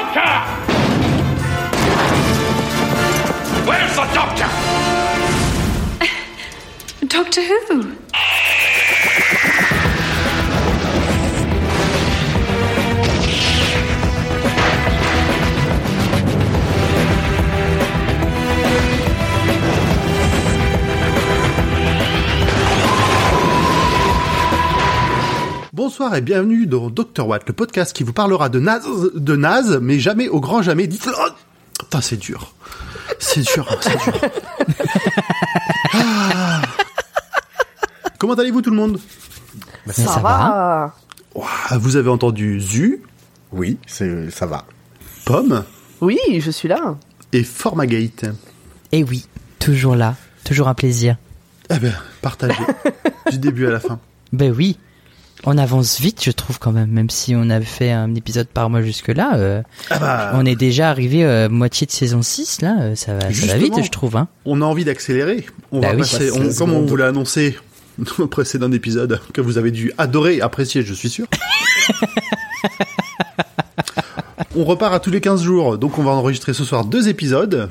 doctor? Where's the doctor? Doctor Who? Bonsoir et bienvenue dans Dr Watt, le podcast qui vous parlera de naze, de naze, mais jamais au grand jamais. Dites oh, Putain, c'est dur. C'est dur, hein, c'est dur. Ah. Comment allez-vous tout le monde? Ça, Ça va. Vous avez entendu Zu, Oui, c'est ça va. Pomme? Oui, je suis là. et Formagate? Et oui, toujours là, toujours un plaisir. Eh ben, partagez du début à la fin. Ben oui, on avance vite, je trouve quand même, même si on avait fait un épisode par mois jusque-là. euh, Ah bah, on est déjà arrivé euh, moitié de saison 6, là, euh, ça va, ça va vite, je trouve. Hein. on a envie d'accélérer. On Bah va oui. passer, on- 16 comme on vous l'a annoncé dans le précédent épisode, que vous avez dû adorer et apprécier, je suis sûr. on repart à tous les 15 jours, donc on va enregistrer ce soir deux épisodes.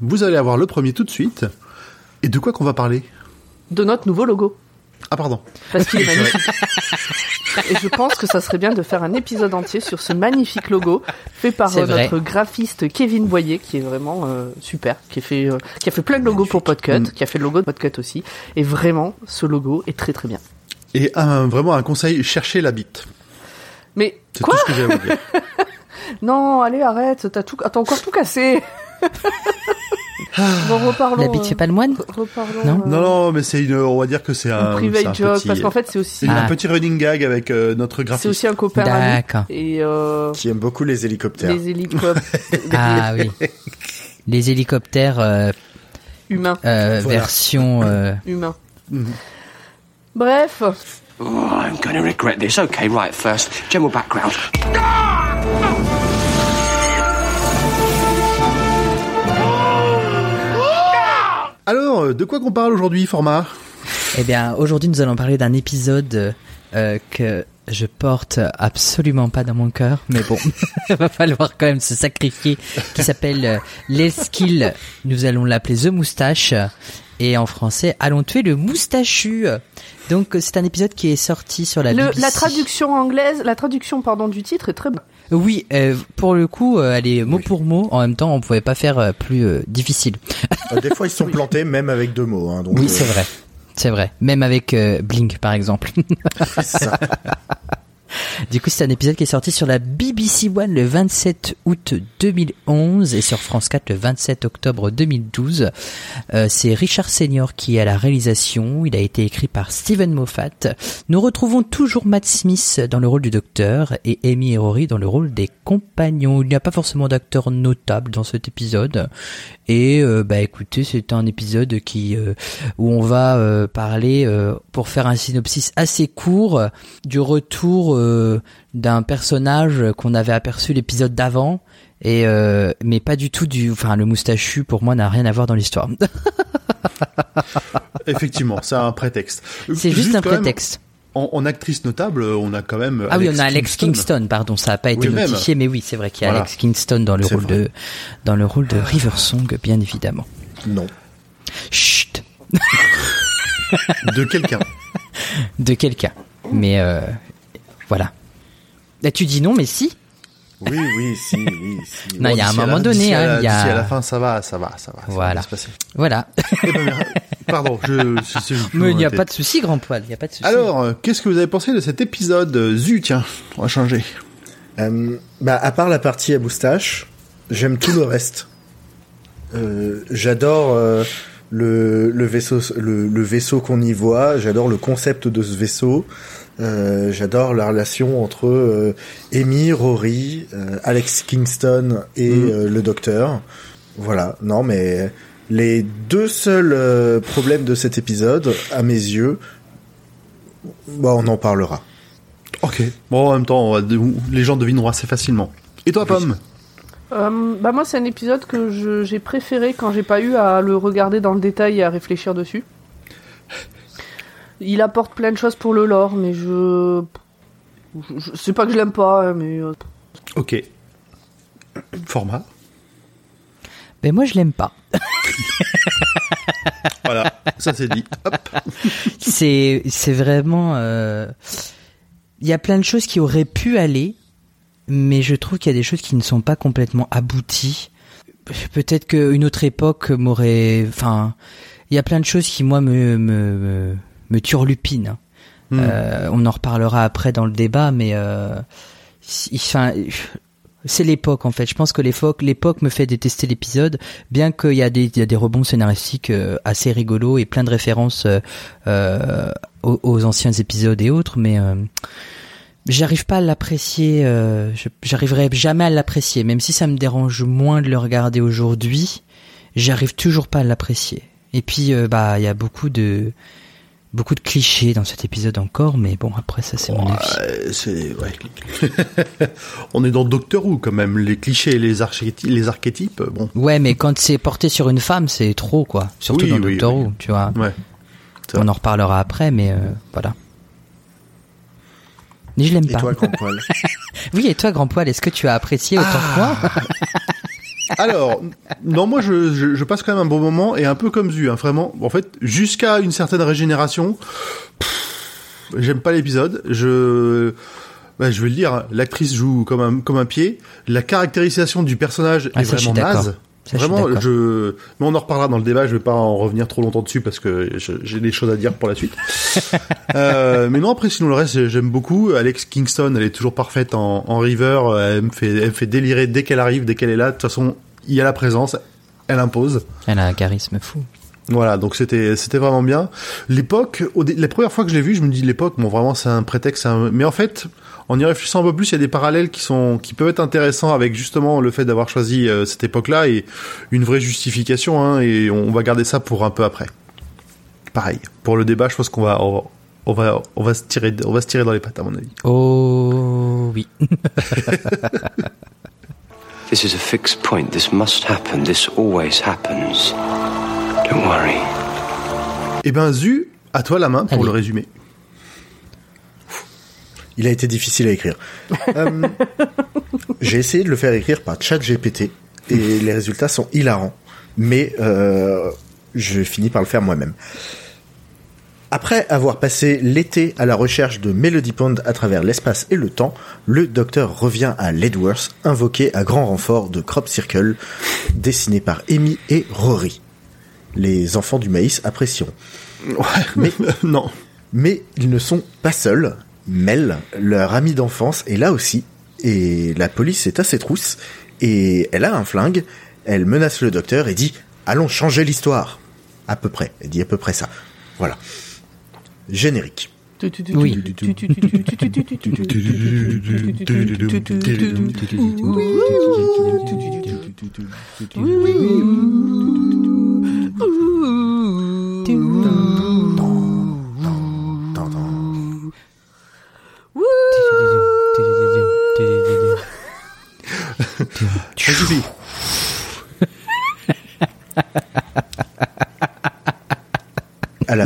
Vous allez avoir le premier tout de suite. Et de quoi qu'on va parler? De notre nouveau logo. Ah pardon. Parce qu'il est magnifique. Et je pense que ça serait bien de faire un épisode entier sur ce magnifique logo fait par euh, notre graphiste Kevin Boyer, qui est vraiment euh, super, qui a fait euh, qui a fait plein de logos pour Podcut, Mm. qui a fait le logo de Podcut aussi. Et vraiment, ce logo est très très bien. Et un, vraiment un conseil, cherchez la bite. Mais C'est quoi tout ce que j'ai à vous dire. Non, allez, arrête, t'as tout, t'as encore tout cassé. bon, reparlons. La bite fait pas le moine Reparlons. Non euh, Non, non, mais c'est une, on va dire que c'est un, un c'est private un joke, petit, parce qu'en fait, c'est aussi, c'est un Ah. petit running gag avec euh, notre c'est graphiste. aussi un copain. D'accord. Et euh, Qui aime beaucoup les hélicoptères. les hélicoptères Ah oui. Les hélicoptères euh, humains. euh, Voilà. version... euh, Humains. Mhm. Bref, Oh, I'm gonna regret this. Okay, right, first, general background. Alors, euh, de quoi qu'on parle aujourd'hui, format? Eh bien, aujourd'hui, nous allons parler d'un épisode euh, que je porte absolument pas dans mon cœur, mais bon, il va falloir quand même se sacrifier, qui s'appelle euh, L'Eskill. Nous allons l'appeler The Moustache. Et en français, allons tuer le moustachu. Donc, c'est un épisode qui est sorti sur la le, BBC. la traduction anglaise, la traduction pardon du titre est très bonne. Oui, euh, pour le coup, euh, elle est mot pour mot. En même temps, on pouvait pas faire euh, plus euh, difficile. Euh, Des fois, ils sont plantés même avec deux mots. Hein, donc, Oui, euh, c'est vrai. C'est vrai. Même avec euh, Blink, par exemple. c'est ça. Du coup, c'est un épisode qui est sorti sur la BBC One le 27 août 2011 et sur France 4 le 27 octobre 2012. Euh, c'est Richard Senior qui est à la réalisation. Il a été écrit par Steven Moffat. Nous retrouvons toujours Matt Smith dans le rôle du docteur et Amy et dans le rôle des compagnons. Il n'y a pas forcément d'acteurs notables dans cet épisode. Et euh, bah écoutez, c'est un épisode qui euh, où on va parler pour faire un synopsis assez court du retour euh, d'un personnage qu'on avait aperçu l'épisode d'avant et euh, mais pas du tout du enfin le moustachu pour moi n'a rien à voir dans l'histoire. Effectivement, c'est un prétexte. C'est juste un prétexte. en, en actrice notable, on a quand même. Ah oui, on a Alex Kingston, pardon, ça a pas été Oui, même. notifié mais oui, c'est vrai qu'il y a Voilà. Alex Kingston dans le rôle vrai. de dans le rôle de River Song bien évidemment. Non. Chut, De quelqu'un. de quelqu'un. Mais euh, voilà. Là, tu dis non mais si Oui, oui, si, oui, si. Non, il y a un moment la- donné, hein, la- il y a- à la fin, ça va, ça va, ça va. ça va Voilà. se. Voilà. Eh ben, Pardon, je. je- je- je- Mais il n'y a pas de souci, grand poil. Il y a pas de souci. Alors, euh, qu'est-ce que vous avez pensé de cet épisode euh, Zu, tiens, on va changer. Euh, bah, à part la partie à moustache, j'aime tout le reste. Euh, j'adore euh, le, le vaisseau, le, le vaisseau qu'on y voit. J'adore le concept de ce vaisseau. Euh, j'adore la relation entre euh, Amy, Rory, euh, Alex Kingston et Mm. euh, le Docteur. Voilà. Non, mais les deux seuls euh, problèmes de cet épisode, à mes yeux, bah, on en parlera. Ok. Bon, en même temps, on va de- les gens devineront assez facilement. Et toi, Pomme? Euh, bah moi c'est un épisode que j'ai préféré quand j'ai pas eu à le regarder dans le détail et à réfléchir dessus. Il apporte plein de choses pour le lore, mais je, je, je- c'est pas que je l'aime pas, hein, mais euh, Ok. format. Mais moi, je l'aime pas. Voilà, ça c'est dit. Hop. c'est c'est vraiment euh, il y a plein de choses qui auraient pu aller mais je trouve qu'il y a des choses qui ne sont pas complètement abouties peut-être qu'une autre époque m'aurait enfin il y a plein de choses qui moi me me me, me turlupinent Hmm. Euh, on en reparlera après dans le débat mais euh, c'est l'époque en fait. Je pense que l'époque, l'époque me fait détester l'épisode, bien qu'il y a des, il y a des rebonds scénaristiques euh, assez rigolos et plein de références euh, aux, aux anciens épisodes et autres, mais j'arrive pas à l'apprécier. J'arriverai jamais à l'apprécier, même si ça me dérange moins de le regarder aujourd'hui. J'arrive toujours pas à l'apprécier. Et puis, bah, il y a beaucoup de beaucoup de clichés dans cet épisode encore, mais bon, après ça, c'est mon avis. Ouais, c'est ouais. On est dans Doctor Who quand même. Les clichés et les archétypes, les archétypes. Bon. Ouais, mais quand c'est porté sur une femme, c'est trop, quoi. Surtout Oui, dans oui, Doctor oui. Who, tu vois. Ouais. On en reparlera après, mais euh, voilà. Mais je l'aime Et pas. toi, grand poil Oui, et toi, Grand Poil, est-ce que tu as apprécié autant que moi Alors, non, moi je, je, je passe quand même un bon moment et un peu comme Zu, hein, vraiment. En fait, jusqu'à une certaine régénération, j'aime pas l'épisode. Je, bah, je vais le dire, hein, l'actrice joue comme un comme un pied. La caractérisation du personnage Ah, est ça, je vraiment naze. Ça, je Vraiment, d'accord. je, mais on en reparlera dans le débat. Je vais pas en revenir trop longtemps dessus parce que je- j'ai des choses à dire pour la suite. euh, mais non, après sinon le reste j'aime beaucoup. Alex Kingston, elle est toujours parfaite en, en River. Elle me fait, elle me fait délirer dès qu'elle arrive, dès qu'elle est là. De toute façon, il y a la présence, elle impose. Elle a un charisme fou. Voilà, donc c'était c'était vraiment bien. L'époque, la première fois que je l'ai vu, je me dis l'époque, bon vraiment c'est un prétexte, un- mais en fait, en y réfléchissant un peu plus, il y a des parallèles qui sont qui peuvent être intéressants avec justement le fait d'avoir choisi euh, cette époque-là et une vraie justification, hein, et on va garder ça pour un peu après. Pareil, pour le débat, je pense qu'on va on, on va on va se tirer on va se tirer dans les pattes à mon avis. Oh oui. This is a fixed point. This must happen. This always happens. Don't worry. Eh ben Zu, à toi la main pour Allez. le résumé. Il a été difficile à écrire. Euh, J'ai essayé de le faire écrire par ChatGPT et les résultats sont hilarants. Mais euh, je finis par le faire moi-même. Après avoir passé l'été à la recherche de Melody Pond à travers l'espace et le temps, le docteur revient à Ledworth, invoqué à grand renfort de Crop Circle, dessiné par Amy et Rory. Les enfants du maïs apprécieront. Mais non. mais ils ne sont pas seuls. Mel, leur amie d'enfance, est là aussi. Et la police est à ses trousses. Et elle a un flingue. Elle menace le docteur et dit Allons changer l'histoire. À peu près. Elle dit à peu près ça. Voilà. Générique. Oui. Ça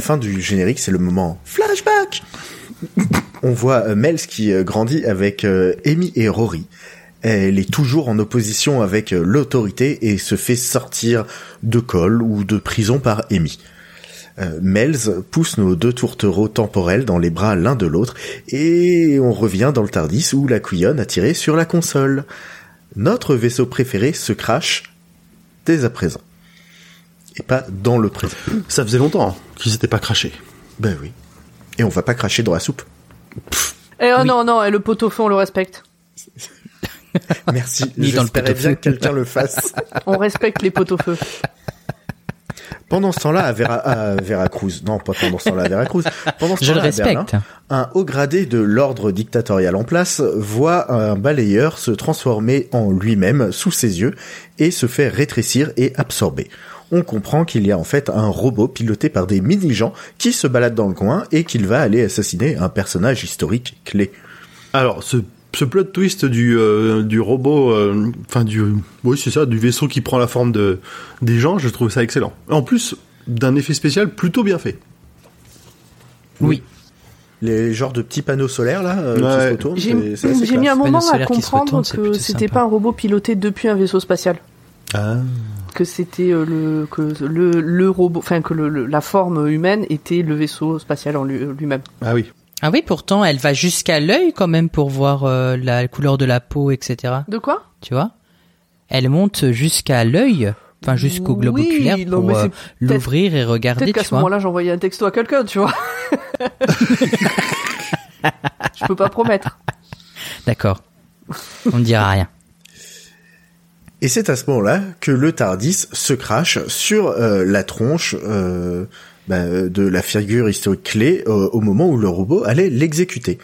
fin du générique, c'est le moment flashback. On voit euh, Mels qui euh, grandit avec euh, Amy et Rory. Elle est toujours en opposition avec l'autorité et se fait sortir de colle ou de prison par Amy. Euh, Mels pousse nos deux tourtereaux temporels dans les bras l'un de l'autre et on revient dans le Tardis où la couillonne a tiré sur la console. Notre vaisseau préféré se crache dès à présent. Et pas dans le présent. Ça faisait longtemps hein, qu'ils s'étaient pas crachés. Ben oui. Et on va pas cracher dans la soupe. Eh oh non, non, et le pot au feu, on le respecte. Merci. Ni dans le J'espérais pot-au-feu. bien que quelqu'un le fasse. On respecte les pots au feu. Pendant ce temps-là, à, Vera, à Veracruz, non pas pendant ce temps-là à Veracruz, pendant ce Je le temps-là à Berlin, respecte. un haut gradé de l'ordre dictatorial en place voit un balayeur se transformer en lui-même sous ses yeux et se fait rétrécir et absorber. On comprend qu'il y a en fait un robot piloté par des mini-gens qui se baladent dans le coin et qu'il va aller assassiner un personnage historique clé. Alors, ce, ce plot twist du, euh, du robot, euh, enfin du, oui c'est ça, du vaisseau qui prend la forme de des gens, je trouve ça excellent. En plus d'un effet spécial plutôt bien fait. Oui. les genres de petits panneaux solaires là euh, qui Ouais. se retournent. J'ai mis un moment à qui comprendre que c'était pas un robot piloté depuis un vaisseau spatial. Ah. Que c'était euh, le que le, le robot, enfin que le, le- la forme humaine était le vaisseau spatial en lui- lui-même. Ah oui. Ah oui, pourtant, elle va jusqu'à l'œil quand même pour voir euh, la couleur de la peau, etc. De quoi? Tu vois? Elle monte jusqu'à l'œil, enfin jusqu'au globe Oui, oculaire non, pour euh, l'ouvrir et regarder, Peut-être qu'à ce moment-là, j'envoyais un texto à quelqu'un, tu vois. Je peux pas promettre. D'accord. On ne dira rien. Et c'est à ce moment-là que le Tardis se crache sur euh, la tronche euh, bah, de la figure historique clé euh, au moment où le robot allait l'exécuter.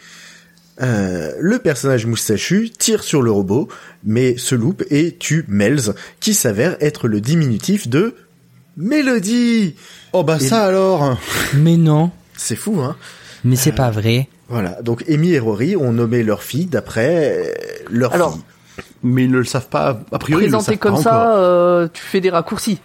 Euh, le personnage moustachu tire sur le robot, mais se loupe et tue Melz, qui s'avère être le diminutif de Mélodie. Oh bah Et- ça alors. Mais non. C'est fou, hein Mais c'est pas vrai. Voilà. Donc Amy et Rory ont nommé leur fille d'après euh, leur Alors, fille. Mais ils ne le savent pas. A priori, ils le Présenté savent comme pas ça, euh, tu fais des raccourcis.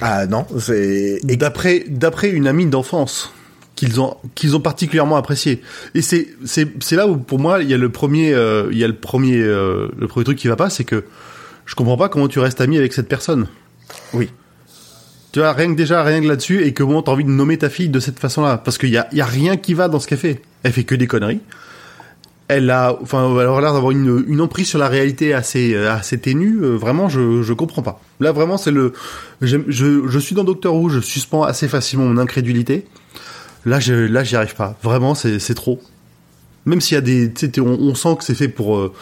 Ah non, c'est Et d'après d'après une amie d'enfance qu'ils ont qu'ils ont particulièrement apprécié. Et c'est c'est c'est là où pour moi il y a le premier euh, il y a le premier euh, le premier truc qui va pas, c'est que je comprends pas comment tu restes ami avec cette personne. oui. Tu vois rien que déjà rien que là-dessus et que comment t'as envie de nommer ta fille de cette façon-là parce qu'il y a il y a rien qui va dans ce qu'elle fait. Elle fait que des conneries. Elle a enfin elle l'air d'avoir une emprise sur la réalité assez assez ténue. Euh, vraiment je je comprends pas. Là vraiment c'est le je je suis dans Doctor Who, je suspends assez facilement mon incrédulité. Là je là j'y arrive pas. Vraiment c'est trop. Même s'il y a des on, on sent que c'est fait pour euh,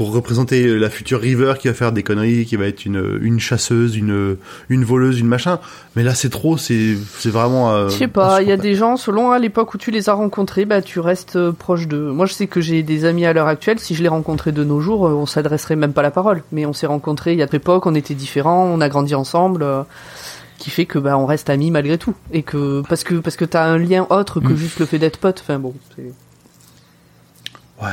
pour représenter la future River qui va faire des conneries, qui va être une, une chasseuse, une, une voleuse, une machin. Mais là, c'est trop, c'est, vraiment. euh, Je sais pas, il y a des gens, selon à l'époque où tu les as rencontrés, bah tu restes euh, proche d'eux. Moi, je sais que j'ai des amis à l'heure actuelle. Si je les rencontrais de nos jours, euh, on s'adresserait même pas la parole. Mais on s'est rencontrés il y a notre époque, on était différents, on a grandi ensemble, euh, qui fait que bah on reste amis malgré tout. Et que parce que parce que t'as un lien autre que Mm. juste le fait d'être pote. Enfin bon. Ouais.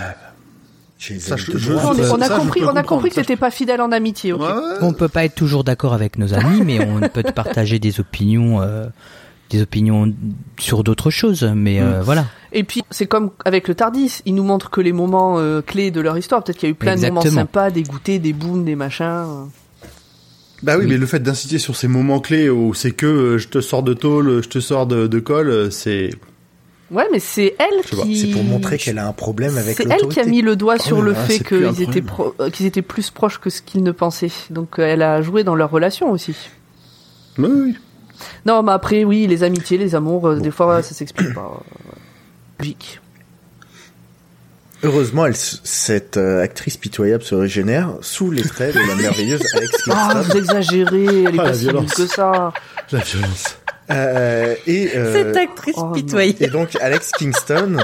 Ça, je- je- on, a ça, compris, on a compris que t'étais pas fidèle en amitié. Ouais. On peut pas être toujours d'accord avec nos amis, mais on peut partager des opinions, euh, des opinions sur d'autres choses. Mais euh, voilà. Et puis c'est comme avec le Tardis, ils nous montrent que les moments euh, clés de leur histoire. Peut-être qu'il y a eu plein de moments sympas, des goûters, des booms, des machins. Bah oui, Oui. mais le fait d'inciter sur ces moments clés où c'est que je te sors de tôle, je te sors de, de colle, c'est. Ouais, mais c'est elle pas, qui. C'est pour montrer qu'elle a un problème avec C'est elle qui a mis le doigt sur Oh le là, fait qu'ils étaient, pro- euh, qu'ils étaient plus proches que ce qu'ils ne pensaient. Donc euh, elle a joué dans leur relation aussi. Oui, oui. Non, mais après, oui, les amitiés, les amours, euh, des fois, ça s'explique pas. Logique. Heureusement, elle, cette euh, actrice pitoyable se régénère sous les traits de la merveilleuse Alex Ah, vous exagérez, elle est Ah, pas si nulle que ça. La violence. Euh, et, euh, Cette actrice oh et donc Alex Kingston,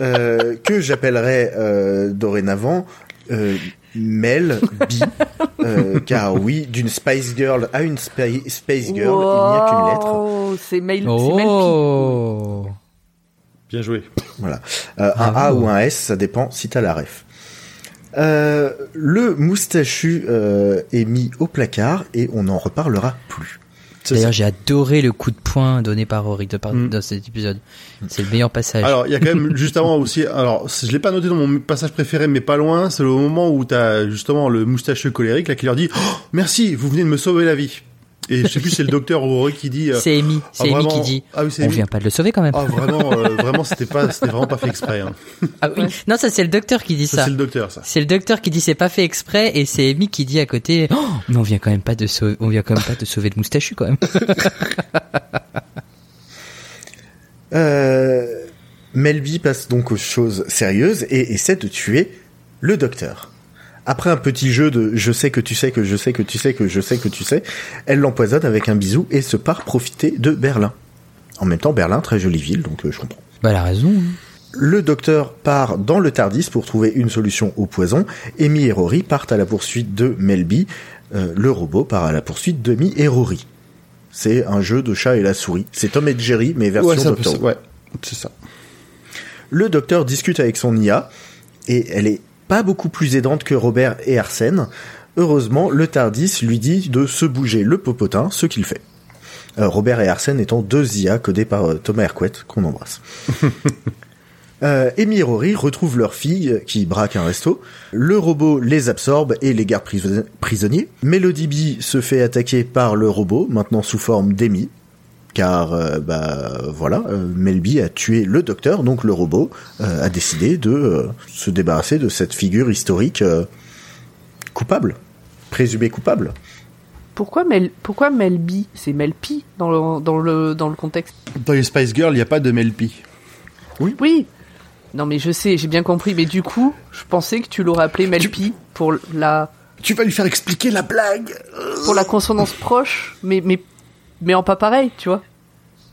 euh, que j'appellerai euh, dorénavant euh, Mel B, euh, car oui, d'une Spice Girl à une spa- Space Girl, il n'y a qu'une lettre. Wow, C'est mail Oh. Bien joué. Voilà. Euh, un A ou un S, ça dépend si t'as la ref. Euh, le moustachu euh, est mis au placard et on n'en reparlera plus. D'ailleurs, j'ai adoré le coup de poing donné par Rory Mm. dans cet épisode. C'est le meilleur passage. Alors, il y a quand même juste avant aussi. Alors, je l'ai pas noté dans mon passage préféré, mais pas loin. C'est le moment où t'as justement le moustacheux colérique là qui leur dit oh, "Merci, vous venez de me sauver la vie." Et je sais plus, c'est le docteur ou Rory qui dit. euh, c'est Amy, c'est ah, Amy qui dit. Ah oui, c'est On Amy. vient pas de le sauver quand même. Ah vraiment, euh, vraiment, c'était pas, c'était vraiment pas fait exprès. Hein. Ah oui. Non, ça c'est le docteur qui dit Ça, ça. c'est le docteur, ça. C'est le docteur qui dit c'est pas fait exprès et c'est Amy qui dit à côté oh, mais on vient quand même pas de sauver on vient quand même pas de sauver le moustachu quand même. Euh, Melby passe donc aux choses sérieuses et essaie de tuer le docteur. Après un petit jeu de je sais que tu sais que je sais que tu sais que je sais que tu sais, elle l'empoisonne avec un bisou et se part profiter de Berlin. En même temps, Berlin, très jolie ville, donc euh, je comprends. Bah elle a raison. hein. Le docteur part dans le Tardis pour trouver une solution au poison. Amy et Rory partent à la poursuite de Melby. Euh, le robot part à la poursuite d'Amy et Rory. C'est un jeu de chat et la souris. C'est Tom et Jerry, mais version Ouais, ça peut- Doctor Who. ouais, c'est ça. Le docteur discute avec son IA et elle est pas beaucoup plus aidante que Robert et Arsène. Heureusement, le Tardis lui dit de se bouger le popotin, ce qu'il fait. Euh, Robert et Arsène étant deux IA codés par euh, Thomas Hercouet, qu'on embrasse. Euh, Amy et Rory retrouvent leur fille euh, qui braque un resto. Le robot les absorbe et les garde priso- prisonniers. Melody B se fait attaquer par le robot, maintenant sous forme d'Amy. Car, euh, bah voilà, euh, Melby a tué le docteur, donc le robot euh, a décidé de euh, se débarrasser de cette figure historique euh, coupable, présumée coupable. Pourquoi Mel, pourquoi Melby? C'est Melpi dans le, dans le, dans le contexte. Dans les Spice Girls, il n'y a pas de Melpi. Oui. Non mais je sais, j'ai bien compris. Mais du coup, je pensais que tu l'aurais appelé Melpi pour la, Tu vas lui faire expliquer la blague pour la consonance proche, mais, mais, mais en pas pareil, tu vois.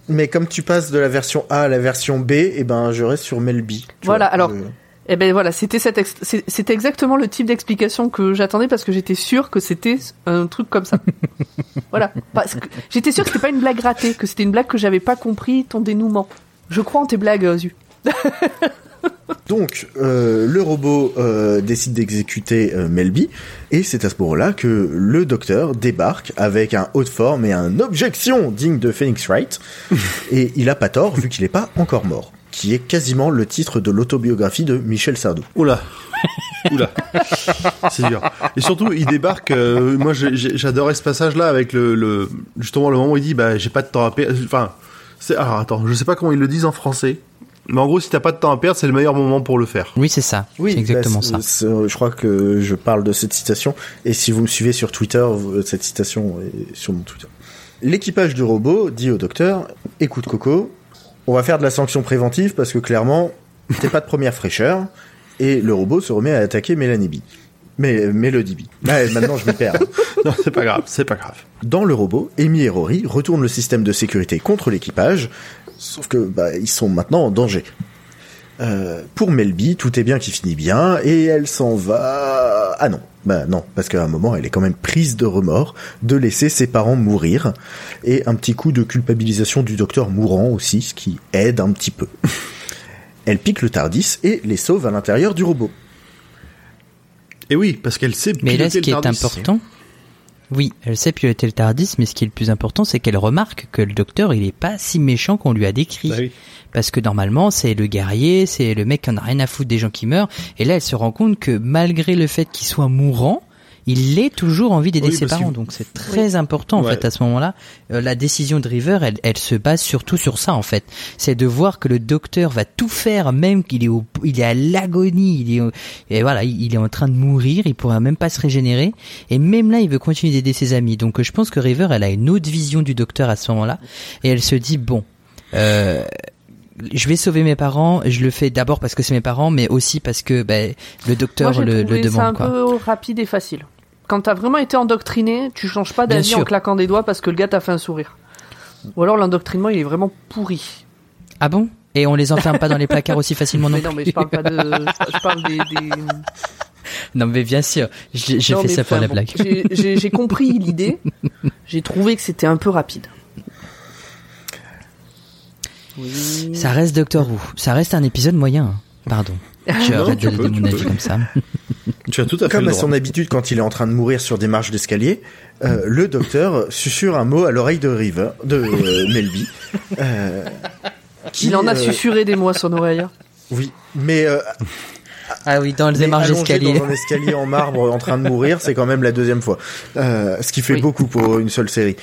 Mais comme tu passes de la version A à la version B, eh ben je reste sur Melby. Voilà, vois. alors, Je- Eh ben voilà, c'était cette ex- c'est- c'était exactement le type d'explication que j'attendais parce que j'étais sûr que c'était un truc comme ça. voilà, parce que j'étais sûr que c'était pas une blague ratée, que c'était une blague que j'avais pas compris ton dénouement. Je crois en tes blagues, Zu. Donc, euh, le robot euh, décide d'exécuter euh, Melby, et c'est à ce moment-là que le docteur débarque avec un haut de forme et un objection digne de Phoenix Wright, et il a pas tort vu qu'il n'est pas encore mort, qui est quasiment le titre de l'autobiographie de Michel Sardou. Oula. Oula. C'est dur. Et surtout, il débarque. moi, j'adorais ce passage-là avec le, le, justement le moment où il dit, bah, j'ai pas de temps à perdre. Enfin, alors attends, je sais pas comment ils le disent en français. Mais en gros, si t'as pas de temps à perdre, c'est le meilleur moment pour le faire. Oui, c'est ça. Oui, c'est exactement bah, ça. c'est- c'est- Je crois que je parle de cette citation, et si vous me suivez sur Twitter, vous- cette citation est sur mon Twitter. L'équipage du robot dit au docteur, écoute Coco, on va faire de la sanction préventive parce que clairement, t'es pas de première fraîcheur, et le robot se remet à attaquer Mélanie B. Mais Melody B. Ouais, maintenant je m'y perds. Non, c'est pas grave, c'est pas grave. Dans le robot, Amy et Rory retournent le système de sécurité contre l'équipage, sauf que bah, ils sont maintenant en danger. Euh, pour Melby, tout est bien qui finit bien, et elle s'en va... Ah non, bah non, parce qu'à un moment, elle est quand même prise de remords de laisser ses parents mourir, et un petit coup de culpabilisation du docteur mourant aussi, ce qui aide un petit peu. Elle pique le Tardis et les sauve à l'intérieur du robot. Et oui, parce qu'elle sait Mais là, piloter ce le qui est Tardis. important, oui, elle sait piloter le Tardis, mais ce qui est le plus important, c'est qu'elle remarque que le docteur, il est pas si méchant qu'on lui a décrit. Bah oui. Parce que normalement, c'est le guerrier, c'est le mec qui en a rien à foutre des gens qui meurent. Et là, elle se rend compte que malgré le fait qu'il soit mourant, il est toujours envie d'aider Oui, ses parents. que- Donc c'est très important en Ouais. fait à ce moment-là. Euh, la décision de River, elle, elle se base surtout sur ça en fait. C'est de voir que le docteur va tout faire, même qu'il est au, il est à l'agonie, il est, au- et voilà, il il est en train de mourir, il pourra même pas se régénérer. Et même là, il veut continuer d'aider ses amis. Donc euh, je pense que River, elle a une autre vision du docteur à ce moment-là, et elle se dit bon. Euh, je vais sauver mes parents. Je le fais d'abord parce que c'est mes parents, mais aussi parce que ben, le docteur Moi, le, le ça un demande. Quoi. peu rapide et facile. Quand t'as vraiment été endoctriné, tu changes pas d'avis en claquant des doigts parce que le gars t'a fait un sourire. Ou alors l'endoctrinement, il est vraiment pourri. Ah bon? Et on les enferme pas dans les placards aussi facilement non Mais non, mais je parle pas de. Je parle des. des... Non mais bien sûr, j'ai fait ça pour la blague. j'ai compris l'idée. J'ai trouvé que c'était un peu rapide. Oui. Ça reste Doctor Who. Ça reste un épisode moyen. hein. Pardon. Je Non, arrête tu de peux, mon tu avis comme ça. Tu as tout à fait Comme à son habitude quand il est en train de mourir sur des marches d'escalier, euh, le docteur susurre un mot à l'oreille de River, de euh, Melby. euh, qui, Il en a euh, susurré des mots à son oreille. hein. Oui, mais, euh, Ah oui, dans les allongé d'escalier. dans un escalier en marbre en train de mourir, c'est quand même la deuxième fois. Euh, ce qui fait Oui. beaucoup pour une seule série.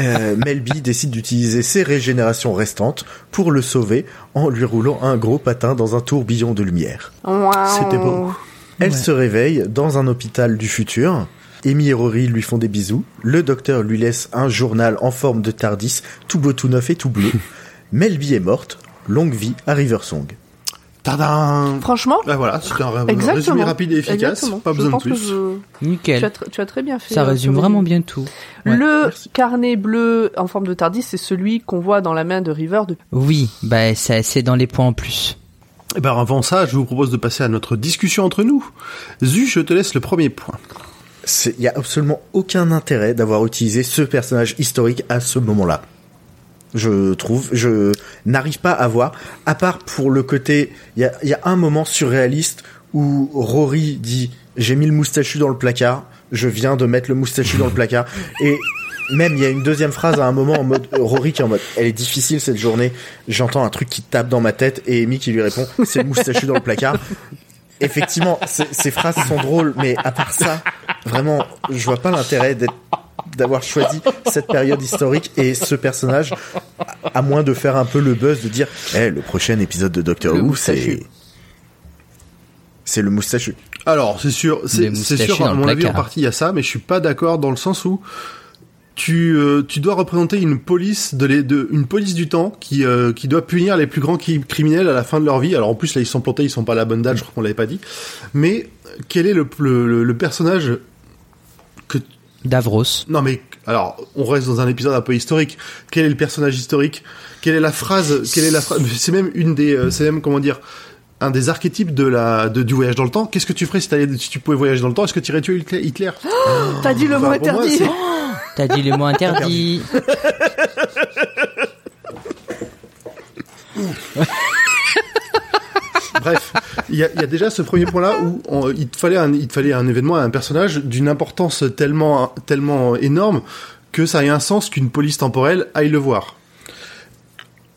Euh, Melby décide d'utiliser ses régénérations restantes pour le sauver en lui roulant un gros patin dans un tourbillon de lumière. C'était beau. Elle Ouais. se réveille dans un hôpital du futur. Amy et Rory lui font des bisous. Le docteur lui laisse un journal en forme de Tardis, tout beau, tout neuf et tout bleu. Melby est morte. Longue vie à Riversong. Tadam Franchement, Bah voilà, c'était un exactement. résumé rapide et efficace. Exactement. Pas Je besoin de pense que plus. je- Tu, Nickel. as tu as très bien fait. Ça euh, résume vraiment bien tout. Ouais. Le merci. carnet bleu en forme de Tardis, c'est celui qu'on voit dans la main de River depuis. Oui, bah ça- c'est dans les points en plus. Eh ben avant ça, je vous propose de passer à notre discussion entre nous. Zu, je te laisse le premier point. Il n'y a absolument aucun intérêt d'avoir utilisé ce personnage historique à ce moment-là. Je trouve, je n'arrive pas à voir, à part pour le côté, il y a, y a un moment surréaliste où Rory dit j'ai mis le moustachu dans le placard, je viens de mettre le moustachu dans le placard, et même il y a une deuxième phrase à un moment en mode Rory qui est en mode elle est difficile cette journée. J'entends un truc qui tape dans ma tête et Amy qui lui répond c'est le moustachu dans le placard. Effectivement, ces ces phrases sont drôles, mais à part ça, vraiment, je vois pas l'intérêt d'être d'avoir choisi cette période historique et ce personnage, à moins de faire un peu le buzz de dire, eh, le prochain épisode de Doctor Who, moustachu. c'est c'est le moustachu. Alors, c'est sûr, c'est sûr, à mon avis, en partie, il y a ça, mais je suis pas d'accord dans le sens où tu, euh, tu dois représenter une police de, les, de une police du temps qui, euh, qui doit punir les plus grands cri- criminels à la fin de leur vie. Alors en plus là ils sont plantés, ils sont pas à la bonne date, je crois qu'on l'avait pas dit. Mais quel est le, le, le- le personnage que Davros. non mais alors on reste dans un épisode un peu historique. Quel est le personnage historique? Quelle est la phrase Quelle est la phrase C'est même une des, euh, c'est même comment dire un des archétypes de la de, du voyage dans le temps. Qu'est-ce que tu ferais si, si tu pouvais voyager dans le temps? Est-ce que tu irais tuer Hitler- Hitler? T'as dit le Enfin, mot moi, interdit. T'as dit le mot interdit. Bref, il y a, il y a déjà ce premier point-là où on- il te fallait un, il te fallait un événement, un personnage d'une importance tellement, tellement énorme que ça ait un sens qu'une police temporelle aille le voir.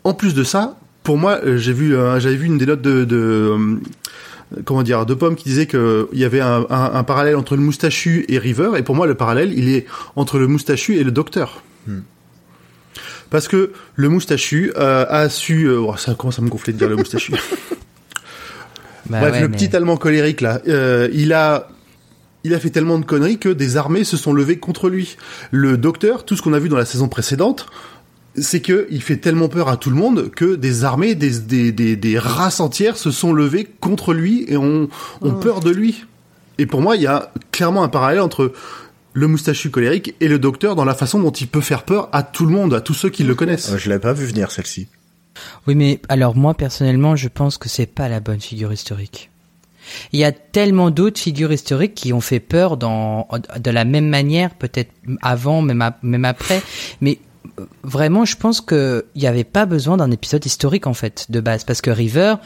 En plus de ça, pour moi, euh, j'ai vu, euh, j'avais vu une des notes de, de euh, comment dire, de Pomme qui disait que il y avait un, un- un parallèle entre le moustachu et River, et pour moi, le parallèle, il est entre le moustachu et le docteur. Parce que le moustachu euh, a su, euh, oh, ça commence à me gonfler de dire le moustachu. Bah Bref, ouais, le mais- petit allemand colérique là, euh, il a il a fait tellement de conneries que des armées se sont levées contre lui. Le docteur, tout ce qu'on a vu dans la saison précédente, c'est que il fait tellement peur à tout le monde que des armées, des, des, des, des races entières se sont levées contre lui et ont, ont peur de lui. Et pour moi, il y a clairement un parallèle entre le moustachu colérique et le docteur dans la façon dont il peut faire peur à tout le monde, à tous ceux qui le connaissent. Euh, Je l'avais pas vu venir celle-ci. Oui, mais alors moi personnellement, je pense que c'est pas la bonne figure historique. Il y a tellement d'autres figures historiques qui ont fait peur dans de la même manière, peut-être avant, même, même après. Mais vraiment, je pense que il n'y avait pas besoin d'un épisode historique en fait de base, parce que River,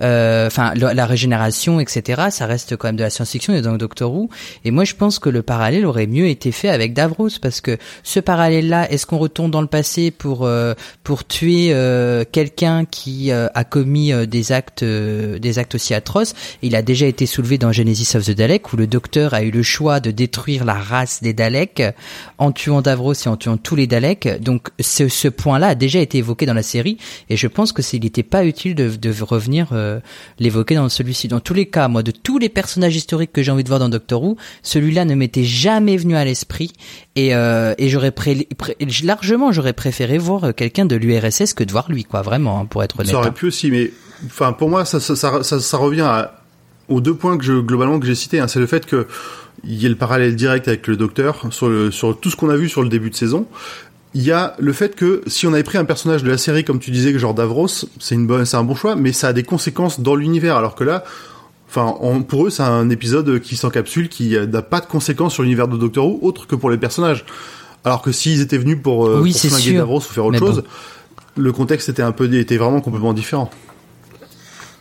enfin la, la régénération, etc. Ça reste quand même de la science-fiction et dans Doctor Who. Et moi, je pense que le parallèle aurait mieux été fait avec Davros, parce que ce parallèle-là, est-ce qu'on retourne dans le passé pour euh, pour tuer euh, quelqu'un qui euh, a commis euh, des actes euh, des actes aussi atroces? Il a déjà été soulevé dans Genesis of the Dalek, où le Docteur a eu le choix de détruire la race des Daleks euh, en tuant Davros et en tuant tous les Daleks. Donc ce, ce point-là a déjà été évoqué dans la série, et je pense que s'il n'était pas utile de, de revenir euh, l'évoquer dans celui-ci. Dans tous les cas, moi, de tous les personnages historiques que j'ai envie de voir dans Doctor Who, celui-là ne m'était jamais venu à l'esprit, et, euh, et j'aurais pré- pré- largement j'aurais préféré voir euh, quelqu'un de l'URSS que de voir lui, quoi, vraiment, hein, pour être honnête. Ça aurait hein. pu aussi, mais enfin pour moi ça ça, ça, ça, ça revient à, aux deux points que je globalement que j'ai cités. Hein. C'est le fait que il y a le parallèle direct avec le Docteur sur le sur tout ce qu'on a vu sur le début de saison. Il y a le fait que si on avait pris un personnage de la série comme tu disais, genre Davros, c'est une bonne, c'est un bon choix, mais ça a des conséquences dans l'univers. Alors que là, enfin en- pour eux c'est un épisode qui s'encapsule, qui euh, n'a pas de conséquences sur l'univers de Doctor Who autre que pour les personnages. Alors que s'ils étaient venus pour, euh, Oui, pour flinguer sûr. Davros ou faire autre Mais bon. chose, le contexte était un peu était vraiment complètement différent.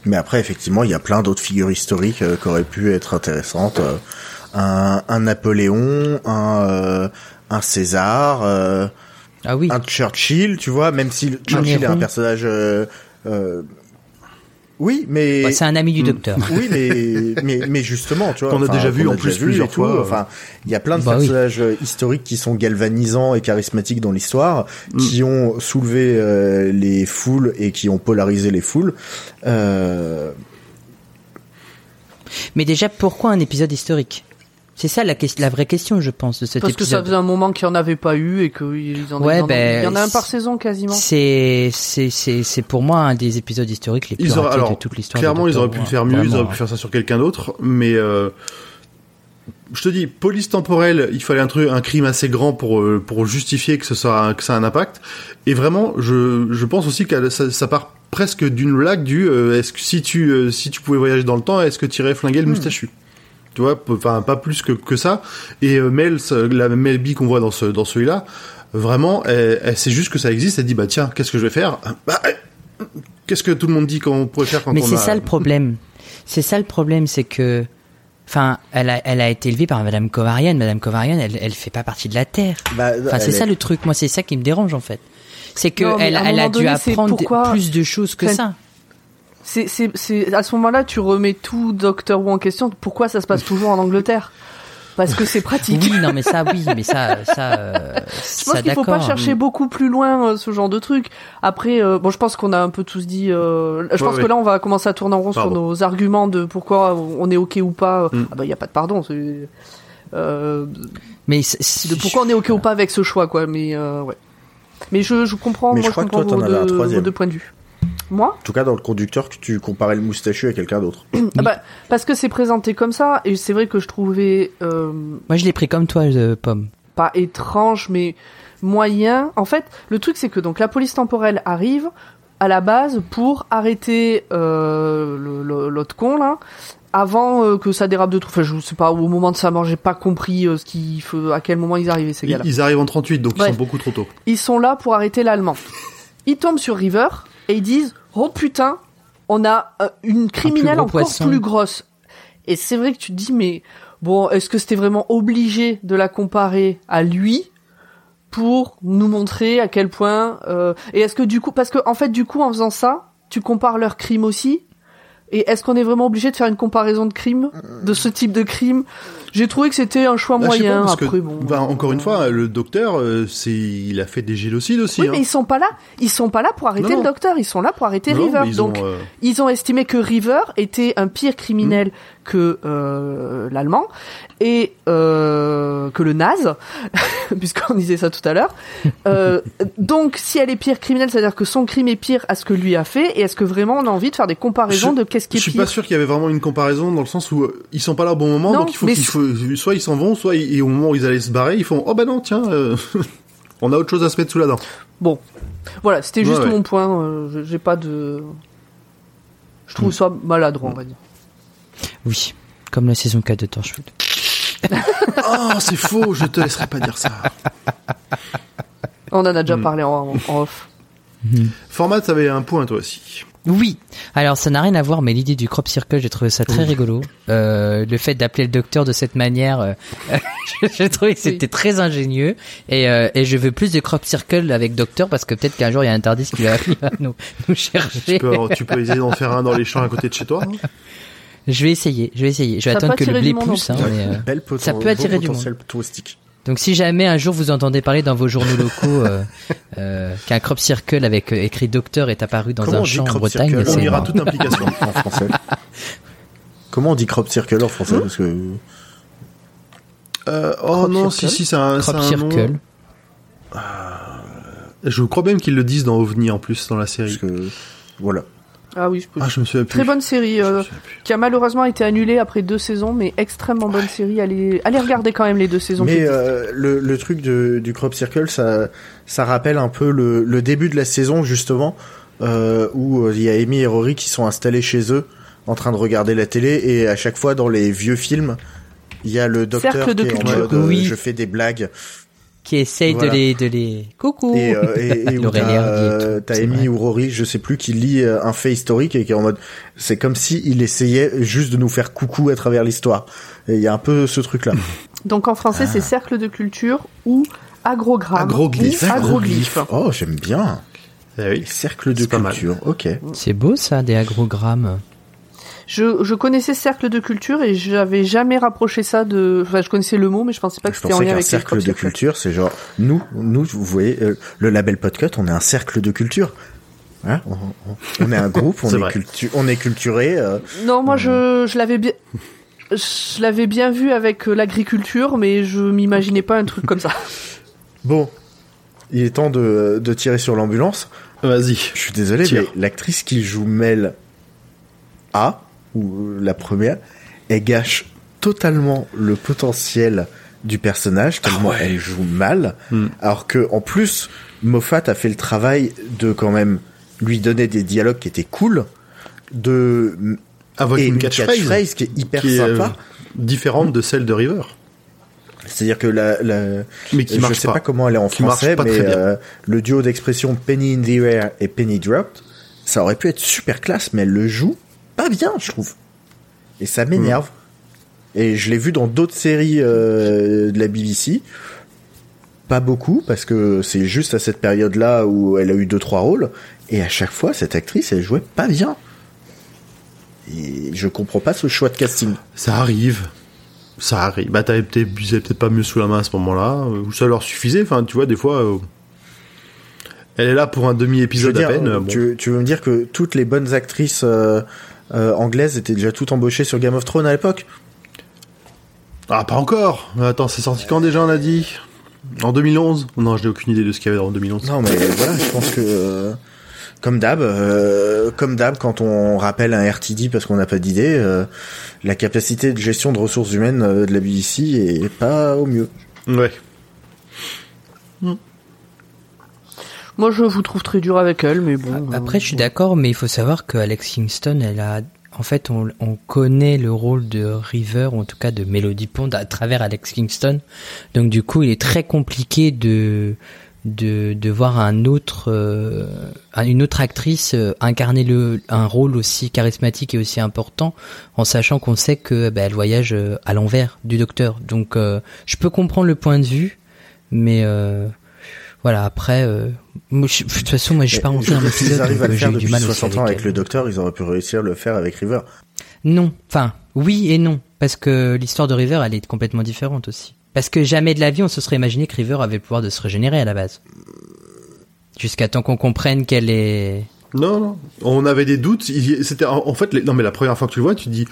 Mais après, effectivement, il y a plein d'autres figures historiques euh, qui auraient pu être intéressantes. euh, un, un Napoléon, un, euh, un César, euh, Ah oui. un Churchill, tu vois, même si le Churchill est un personnage... euh, euh, oui, mais... Ouais, c'est un ami du Docteur. Oui, mais, mais, mais justement, tu vois. Qu'on a déjà vu en plus déjà vu plusieurs et tout. fois. Enfin, il y a plein de Bah personnages euh, historiques qui sont galvanisants et charismatiques dans l'histoire, Mm. qui ont soulevé euh, les foules et qui ont polarisé les foules. Euh, Mais déjà, pourquoi un épisode historique? C'est ça la, vraie question, je pense, de cet Parce que ça épisode. faisait un moment qu'il n'y en avait pas eu et qu'ils en, Ouais, ben, il y en a un par c'est- saison quasiment. C'est c'est c'est c'est pour moi un des épisodes historiques les plus Ils auraient, ratés alors, de toute l'histoire. clairement, ils auraient pu le faire hein. mieux, ils auraient pu faire ça sur quelqu'un d'autre, mais euh, je te dis, police temporelle, il fallait un truc, un crime assez grand pour euh, pour justifier que ce soit que ça a un impact. Et vraiment, je je pense aussi que ça, ça part presque d'une blague du euh, est-ce que si tu euh, si tu pouvais voyager dans le temps, est-ce que tu irais flinguer le moustachu? Tu vois, enfin pas plus que que ça. Et euh, Mel, la Mel B qu'on voit dans ce dans celui-là, vraiment, elle, elle sait juste que ça existe. Elle dit bah tiens, qu'est-ce que je vais faire? Bah, euh, Qu'est-ce que tout le monde dit qu'on pourrait faire quand Mais on c'est a... ça le problème. C'est ça le problème, c'est que Enfin, elle a, elle a été élevée par Madame Kovarian. Madame Kovarian, elle, elle fait pas partie de la Terre. Bah, Enfin, c'est ça le truc. Moi, c'est ça qui me dérange en fait. C'est que Non, elle, elle a dû apprendre pourquoi- plus de choses que Enfin, ça. C'est, c'est, c'est, à ce moment-là, tu remets tout Doctor Who en question. Pourquoi ça se passe toujours en Angleterre? Parce que c'est pratique. Oui, non, mais ça, oui, mais ça, ça, euh, Je pense ça qu'il faut pas chercher beaucoup plus loin euh, ce genre de truc. Après, euh, bon, je pense qu'on a un peu tous dit. euh, je Ouais, pense ouais. que là, on va commencer à tourner en rond sur nos arguments de pourquoi on est ok ou pas. Mm. Ah bah, il y a pas de pardon. C'est, euh, Mais c'est- c'est- de pourquoi on est ok ou pas avec ce choix, quoi. Mais euh, ouais. Mais je, je comprends. Mais moi, je crois que comprends toi, t'en vos deux- troisième. vos deux points de vue. Moi En tout cas, dans le conducteur, que tu comparais le moustachu à quelqu'un d'autre. Ah bah, Parce que c'est présenté comme ça, et c'est vrai que je trouvais euh, Moi, je l'ai pris comme toi, euh, Pomme. pas étrange, mais moyen. En fait, le truc c'est que donc la police temporelle arrive à la base pour arrêter euh, l'autre con là. Avant euh, que ça dérape de tout, enfin je sais pas, au moment de sa mort, j'ai pas compris euh, ce qu'il faut, à quel moment ils arrivaient ces Ils, gars-là. ils arrivent en 38, donc Bref. ils sont beaucoup trop tôt. Ils sont là pour arrêter l'allemand. Ils tombent sur River et ils disent Oh putain, on a euh, une criminelle encore poisson. plus grosse. Et c'est vrai que tu te dis Mais bon, est-ce que c'était vraiment obligé de la comparer à lui pour nous montrer à quel point. euh, et est-ce que du coup. Parce que en fait, du coup, en faisant ça, tu compares leurs crimes aussi? Et est-ce qu'on est vraiment obligé de faire une comparaison de crimes, de ce type de crime J'ai trouvé que c'était un choix Là, je sais pas, moyen. parce que, Après, bon. bah, encore une fois, le docteur, euh, c'est, il a fait des génocides aussi. Oui, hein. mais ils sont pas là. Ils sont pas là pour arrêter Non, le docteur. Ils sont là pour arrêter Non, River. ils Donc, ont, euh, ils ont estimé que River était un pire criminel que euh, l'allemand et euh, que le naze, puisqu'on disait ça tout à l'heure. Euh, donc, si elle est pire criminelle, c'est-à-dire que son crime est pire à ce que lui a fait. Et est-ce que vraiment on a envie de faire des comparaisons Je- de qu'est-ce qui Je est suis pire pas sûr qu'il y avait vraiment une comparaison dans le sens où euh, ils sont pas là au bon moment, Non, donc il faut qu'il c'est- faut, soit ils s'en vont, soit ils- au moment où ils allaient se barrer, ils font oh bah non tiens, euh, on a autre chose à se mettre sous la dent. Bon, voilà, c'était juste ouais. mon point. euh, je- J'ai pas de. Je trouve ça maladroit, on va dire. Oui. Comme la saison 4 de Torchwood. Oh c'est faux, je te laisserai pas dire ça. On en a Mm. déjà parlé en, en off. Format, t'avais un point toi aussi. Oui. Alors, ça n'a rien à voir, mais l'idée du crop circle, j'ai trouvé ça très rigolo. Euh, le fait d'appeler le docteur de cette manière, euh, j'ai trouvé que c'était très ingénieux. Et, euh, et je veux plus de crop circle avec docteur parce que peut-être qu'un jour il y a un Tardis qui va nous, nous chercher. Tu peux, tu peux essayer d'en faire un dans les champs à côté de chez toi. hein Je vais essayer, je vais essayer. Je vais Ça attendre que le blé monde, pousse. hein, mais, euh, Belle ça peut attirer du touristique. Donc si jamais un jour vous entendez parler dans vos journaux locaux euh, euh, qu'un crop circle avec euh, écrit docteur est apparu dans Comment un champ en crop Bretagne, circle On c'est ira toute implication. en français. Comment on dit crop circle en français Parce que Euh, oh Crop non, si circle. si c'est un, crop un nom. circle. Je crois même qu'ils le disent dans OVNI en plus dans la série. parce que voilà. Ah oui, je peux. Ah je me souviens plus. Très bonne série. Euh, qui a malheureusement été annulée après deux saisons, mais extrêmement bonne série. Allez, allez regarder quand même les deux saisons. Mais euh, le, le truc de, du crop circle, ça, ça rappelle un peu le, le début de la saison justement, euh, où euh, il y a Amy et Rory qui sont installés chez eux, en train de regarder la télé, et à chaque fois dans les vieux films, il y a le docteur Cercle de qui est en culture. mode, euh, Oui. je fais des blagues, Qui essaye Voilà. de les de les coucou. et, euh, et, et où t'as, euh, tout, t'as c'est Amy vrai. ou Rory, je sais plus, qui lit euh, un fait historique et qui est en mode, c'est comme si il essayait juste de nous faire coucou à travers l'histoire. Et il y a un peu ce truc là. Donc en français, c'est cercle de culture ou agrogramme. Agroglyphe. ou agroglyphe. Oh, j'aime bien. Eh oui. Cercles de culture. Ok. C'est beau ça, des agrogrammes. Je, je connaissais cercle de culture et j'avais jamais rapproché ça de. Enfin, je connaissais le mot, mais je pensais pas que c'était en pensais lien qu'un avec cercle de culture, c'est genre nous, nous, vous voyez, euh, le label Podcut, on est un cercle de culture. Hein on, on- on est un groupe, on est, cultu- on est culturé. euh, Non, moi je, je l'avais bien. Je l'avais bien vu avec euh, l'agriculture, mais je m'imaginais pas un truc comme ça. Bon, il est temps de, de tirer sur l'ambulance. Vas-y. Je suis désolé, Tire. mais l'actrice qui joue Mel A, ou euh, la première, elle gâche totalement le potentiel du personnage, tellement ouais. elle joue mal. Hmm. Alors que, en plus, Moffat a fait le travail de quand même lui donner des dialogues qui étaient cool, de Avec et une catchphrase qui est hyper qui est euh, sympa. différente de celle de River. C'est-à-dire que la, la Mais qui je marche sais pas. pas. comment elle est en Qui marche français, pas mais très bien. euh, le duo d'expression Penny in the air et Penny dropped, ça aurait pu être super classe, mais elle le joue pas bien, je trouve. Et ça m'énerve. Et je l'ai vu dans d'autres séries euh, de la BBC. Pas beaucoup, parce que c'est juste à cette période-là où elle a eu deux trois rôles. Et à chaque fois, cette actrice, elle jouait pas bien. Et je comprends pas ce choix de casting. Ça arrive. Ça arrive. Bah, t'avais peut-être pas mieux sous la main à ce moment-là, ou ça leur suffisait. Enfin, tu vois, des fois, euh, elle est là pour un demi-épisode à peine. euh, bon. tu, veux me dire que toutes les bonnes actrices euh, anglaises étaient déjà toutes embauchées sur Game of Thrones à l'époque Ah, pas encore. Attends, c'est sorti quand déjà, on a dit? En 2011 Non, je n'ai aucune idée de ce qu'il y avait en 2011. Non, mais voilà, je pense que euh, comme d'hab, euh, comme d'hab, quand on rappelle un RTD parce qu'on n'a pas d'idée, euh, la capacité de gestion de ressources humaines euh, de la BBC est pas au mieux. Ouais. Moi, je vous trouve très dur avec elle, mais bon. Après, euh, je suis d'accord, mais il faut savoir que Alex Kingston, elle a, en fait, on, on connaît le rôle de River, ou en tout cas de Melody Pond, à travers Alex Kingston. Donc, du coup, il est très compliqué de de, de voir un autre, euh, une autre actrice euh, incarner le, un rôle aussi charismatique et aussi important, en sachant qu'on sait que bah, elle voyage à l'envers du docteur. Donc, euh, je peux comprendre le point de vue, mais euh, voilà. Après, euh, moi, je- de toute façon, moi, je suis pas rentré dans S'ils l'épisode, arrivent à le euh, j'ai faire eu du depuis mal aussi 60 ans avec elle. le docteur, ils auraient pu réussir à le faire avec River. Non, enfin, oui et non, parce que l'histoire de River, elle est complètement différente aussi. Parce que jamais de la vie, on se serait imaginé que River avait le pouvoir de se régénérer à la base. Jusqu'à temps qu'on comprenne qu'elle est... Non, non. On avait des doutes. C'était en fait, les- non mais la première fois que tu le vois, tu dis.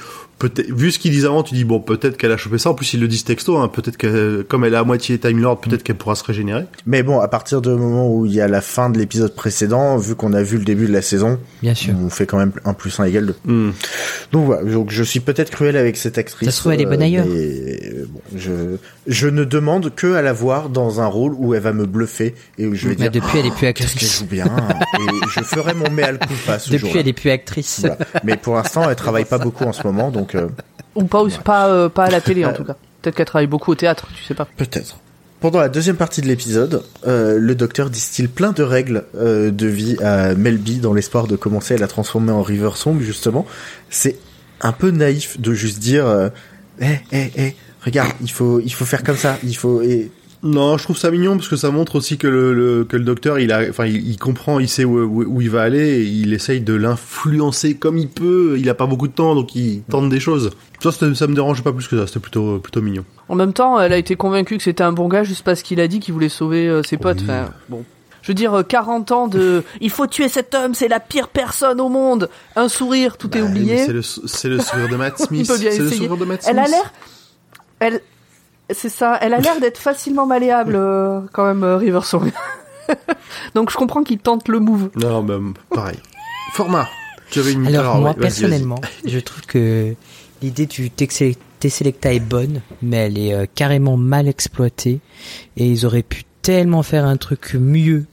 Vu ce qu'ils disent avant, tu dis bon, peut-être qu'elle a chopé ça. En plus, ils le disent texto. Hein, peut-être que comme elle est à moitié Time Lord, peut-être qu'elle pourra se régénérer. Mais bon, à partir du moment où il y a la fin de l'épisode précédent, vu qu'on a vu le début de la saison, Bien sûr. on fait quand même un plus un égal 2. Hmm. Donc voilà, donc je suis peut-être cruel avec cette actrice. Ça se trouve, elle est bonne ailleurs. mais, euh, bon, je, je ne demande que à la voir dans un rôle où elle va me bluffer et où je vais Mais dire depuis, elle est plus qu'est-ce qu'elle actrice. joue bien et je ferai mon mea culpa ce Depuis, jour-là. elle est plus actrice. Voilà. Mais pour l'instant, elle travaille pas beaucoup en ce moment, donc euh, Ou pas, pas, euh, pas à la télé, en tout cas. Peut-être qu'elle travaille beaucoup au théâtre, tu sais pas. peut-être. Pendant la deuxième partie de l'épisode, euh, le docteur distille plein de règles euh, de vie à Melby dans l'espoir de commencer à la transformer en River Song, justement. C'est un peu naïf de juste dire euh, Eh, eh, eh, regarde, il faut, il faut faire comme ça, il faut... Et... Non, je trouve ça mignon parce que ça montre aussi que le, le- que le docteur, il a, enfin, il, il comprend, il sait où, où, où il va aller, et il essaye de l'influencer comme il peut. Il a pas beaucoup de temps, donc il tente des choses. Ça, ça me dérange pas plus que ça. C'était plutôt, plutôt mignon. En même temps, elle a été convaincue que c'était un bon gars juste parce qu'il a dit qu'il voulait sauver euh, ses potes. Oui. Enfin, bon. Je veux dire, euh, 40 ans de « il faut tuer cet homme, c'est la pire personne au monde !» Un sourire, tout est Bah, oublié. C'est le, le sourire de Matt Smith. C'est le sourire de Matt Elle a Smith. l'air... Elle... C'est ça, elle a l'air d'être facilement malléable, euh, quand même, euh, River Song. Donc je comprends qu'il tente le move. Non, bah, pareil. Format. Tu avais une Alors, moi, ouais, vas-y, personnellement, je trouve que l'idée du Tesselecta est bonne, mais elle est euh, carrément mal exploitée. Et ils auraient pu tellement faire un truc mieux.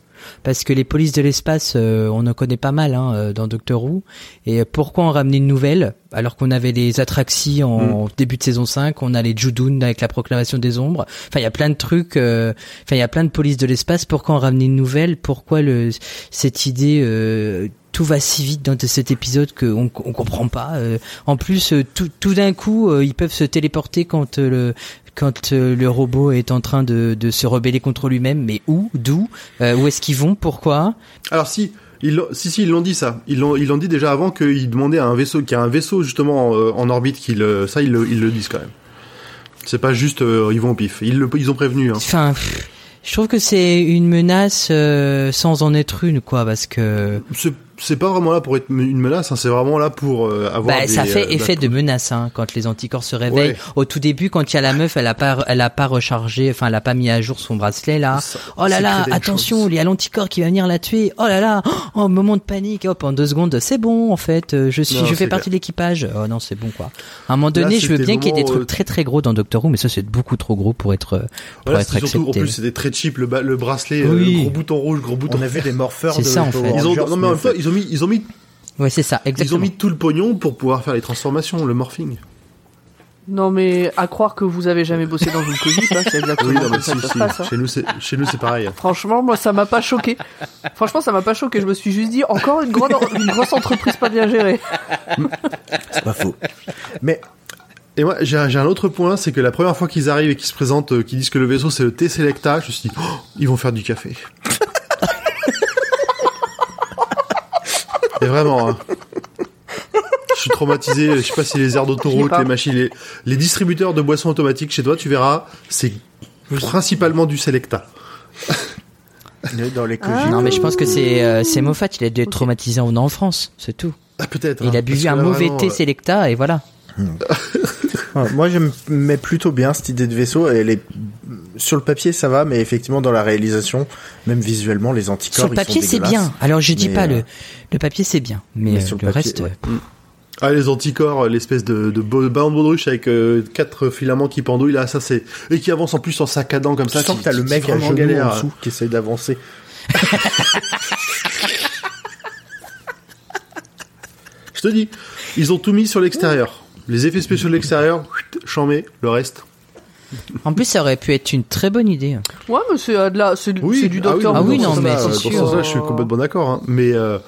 Parce que les polices de l'espace, euh, on en connaît pas mal hein, euh, dans Doctor Who. Et euh, pourquoi en ramener une nouvelle alors qu'on avait les Atraxi en début de saison 5, on a les Judun avec la proclamation des ombres. Enfin, il y a plein de trucs. euh, Enfin, il y a plein de polices de l'espace. Pourquoi en ramener une nouvelle Pourquoi le cette idée euh, tout va si vite dans cet épisode qu'on on comprend pas. euh. en plus, euh, tout, tout d'un coup, euh, ils peuvent se téléporter quand le quand le robot est en train de, de se rebeller contre lui-même. Mais où D'où Euh, Où est-ce qu'ils vont? Pourquoi? Alors si, ils l'ont- si si ils l'ont dit ça. Ils l'ont ils l'ont dit déjà avant qu'ils demandaient à un vaisseau qu'il y a un vaisseau justement euh, en orbite qui le ça ils le, ils le disent quand même. C'est pas juste euh, ils vont au pif. Ils le ils ont prévenu hein. Enfin, je trouve que c'est une menace euh, sans en être une, quoi, parce que C'est pas vraiment là pour être une menace, hein, c'est vraiment là pour euh, avoir bah, des, ça fait euh, effet de menace hein, quand les anticorps se réveillent. Ouais. Au tout début, quand il y a la meuf, elle a pas, elle a pas rechargé, enfin, elle a pas mis à jour son bracelet là. Ça- Oh là là, attention, il y a l'anticorps qui va venir la tuer. Oh là là, oh moment de panique. Hop, en deux secondes, c'est bon en fait. euh, Je suis, Non, je fais partie de l'équipage. Oh non, c'est bon quoi. À un moment donné, Là, je veux bien qu'il y ait des le trucs euh, très très gros dans Doctor Who, mais ça c'est beaucoup trop gros pour être, pour Voilà, être c'était surtout, en accepté. plus, c'était très cheap, le, le bracelet, Oui. gros bouton rouge, gros bouton On a vu des morpheurs C'est ça, en fait. Ils ont, Ils ont mis, ils ont mis, Ouais, c'est ça, ils exactement. ont mis tout le pognon pour pouvoir faire les transformations, le morphing. Non mais à croire que vous avez jamais bossé dans une cosite, hein, c'est exactement Oui, non, mais ça si, ça si. passe. hein. Chez nous, c'est, chez nous, c'est pareil. Franchement, moi, ça m'a pas choqué. Franchement, ça m'a pas choqué. Je me suis juste dit, encore une, grande, une grosse entreprise pas bien gérée. c'est pas faux. Mais Et moi, j'ai un, j'ai un autre point, c'est que la première fois qu'ils arrivent et qu'ils se présentent, euh, qu'ils disent que le vaisseau c'est le T-Selecta, je me suis dit, oh, ils vont faire du café. Et vraiment, hein. Je suis traumatisé, je sais pas si les aires Je d'autoroute, les machines, les, les distributeurs de boissons automatiques chez toi, tu verras, c'est principalement du Selecta. Dans les Ah. cogis. Non, mais je pense que c'est euh, c'est Moffat. Il a dû être traumatisé en venant en France, c'est tout. Ah, peut-être. Il hein, a bu parce que un mauvais vraiment, thé euh, Selecta et voilà. Moi, j'aimais plutôt bien cette idée de vaisseau. Elle est sur le papier, ça va, mais effectivement, dans la réalisation, même visuellement, les anticorps. Sur le papier, c'est bien. Alors je dis Mais, pas euh, le le papier, c'est bien, mais, mais euh, sur le, le papier, reste. ouais. euh, Ah, les anticorps, l'espèce de, de bo- ballon de baudruche avec euh, quatre filaments qui pendouillent, là, ça c'est... Et qui avance en plus en saccadant comme Tu ça. sens qui- que t'as le mec qui à genoux galère. en dessous qui essaye d'avancer. Je te dis, ils ont tout mis sur l'extérieur. Les effets spéciaux de l'extérieur, chut, chambé, le reste. En plus, ça aurait pu être une très bonne idée. Ouais, mais c'est euh, de la, c'est du, docteur. Ah oui, non, mais c'est sûr. sens-là, je suis complètement d'accord. hein. Mais euh,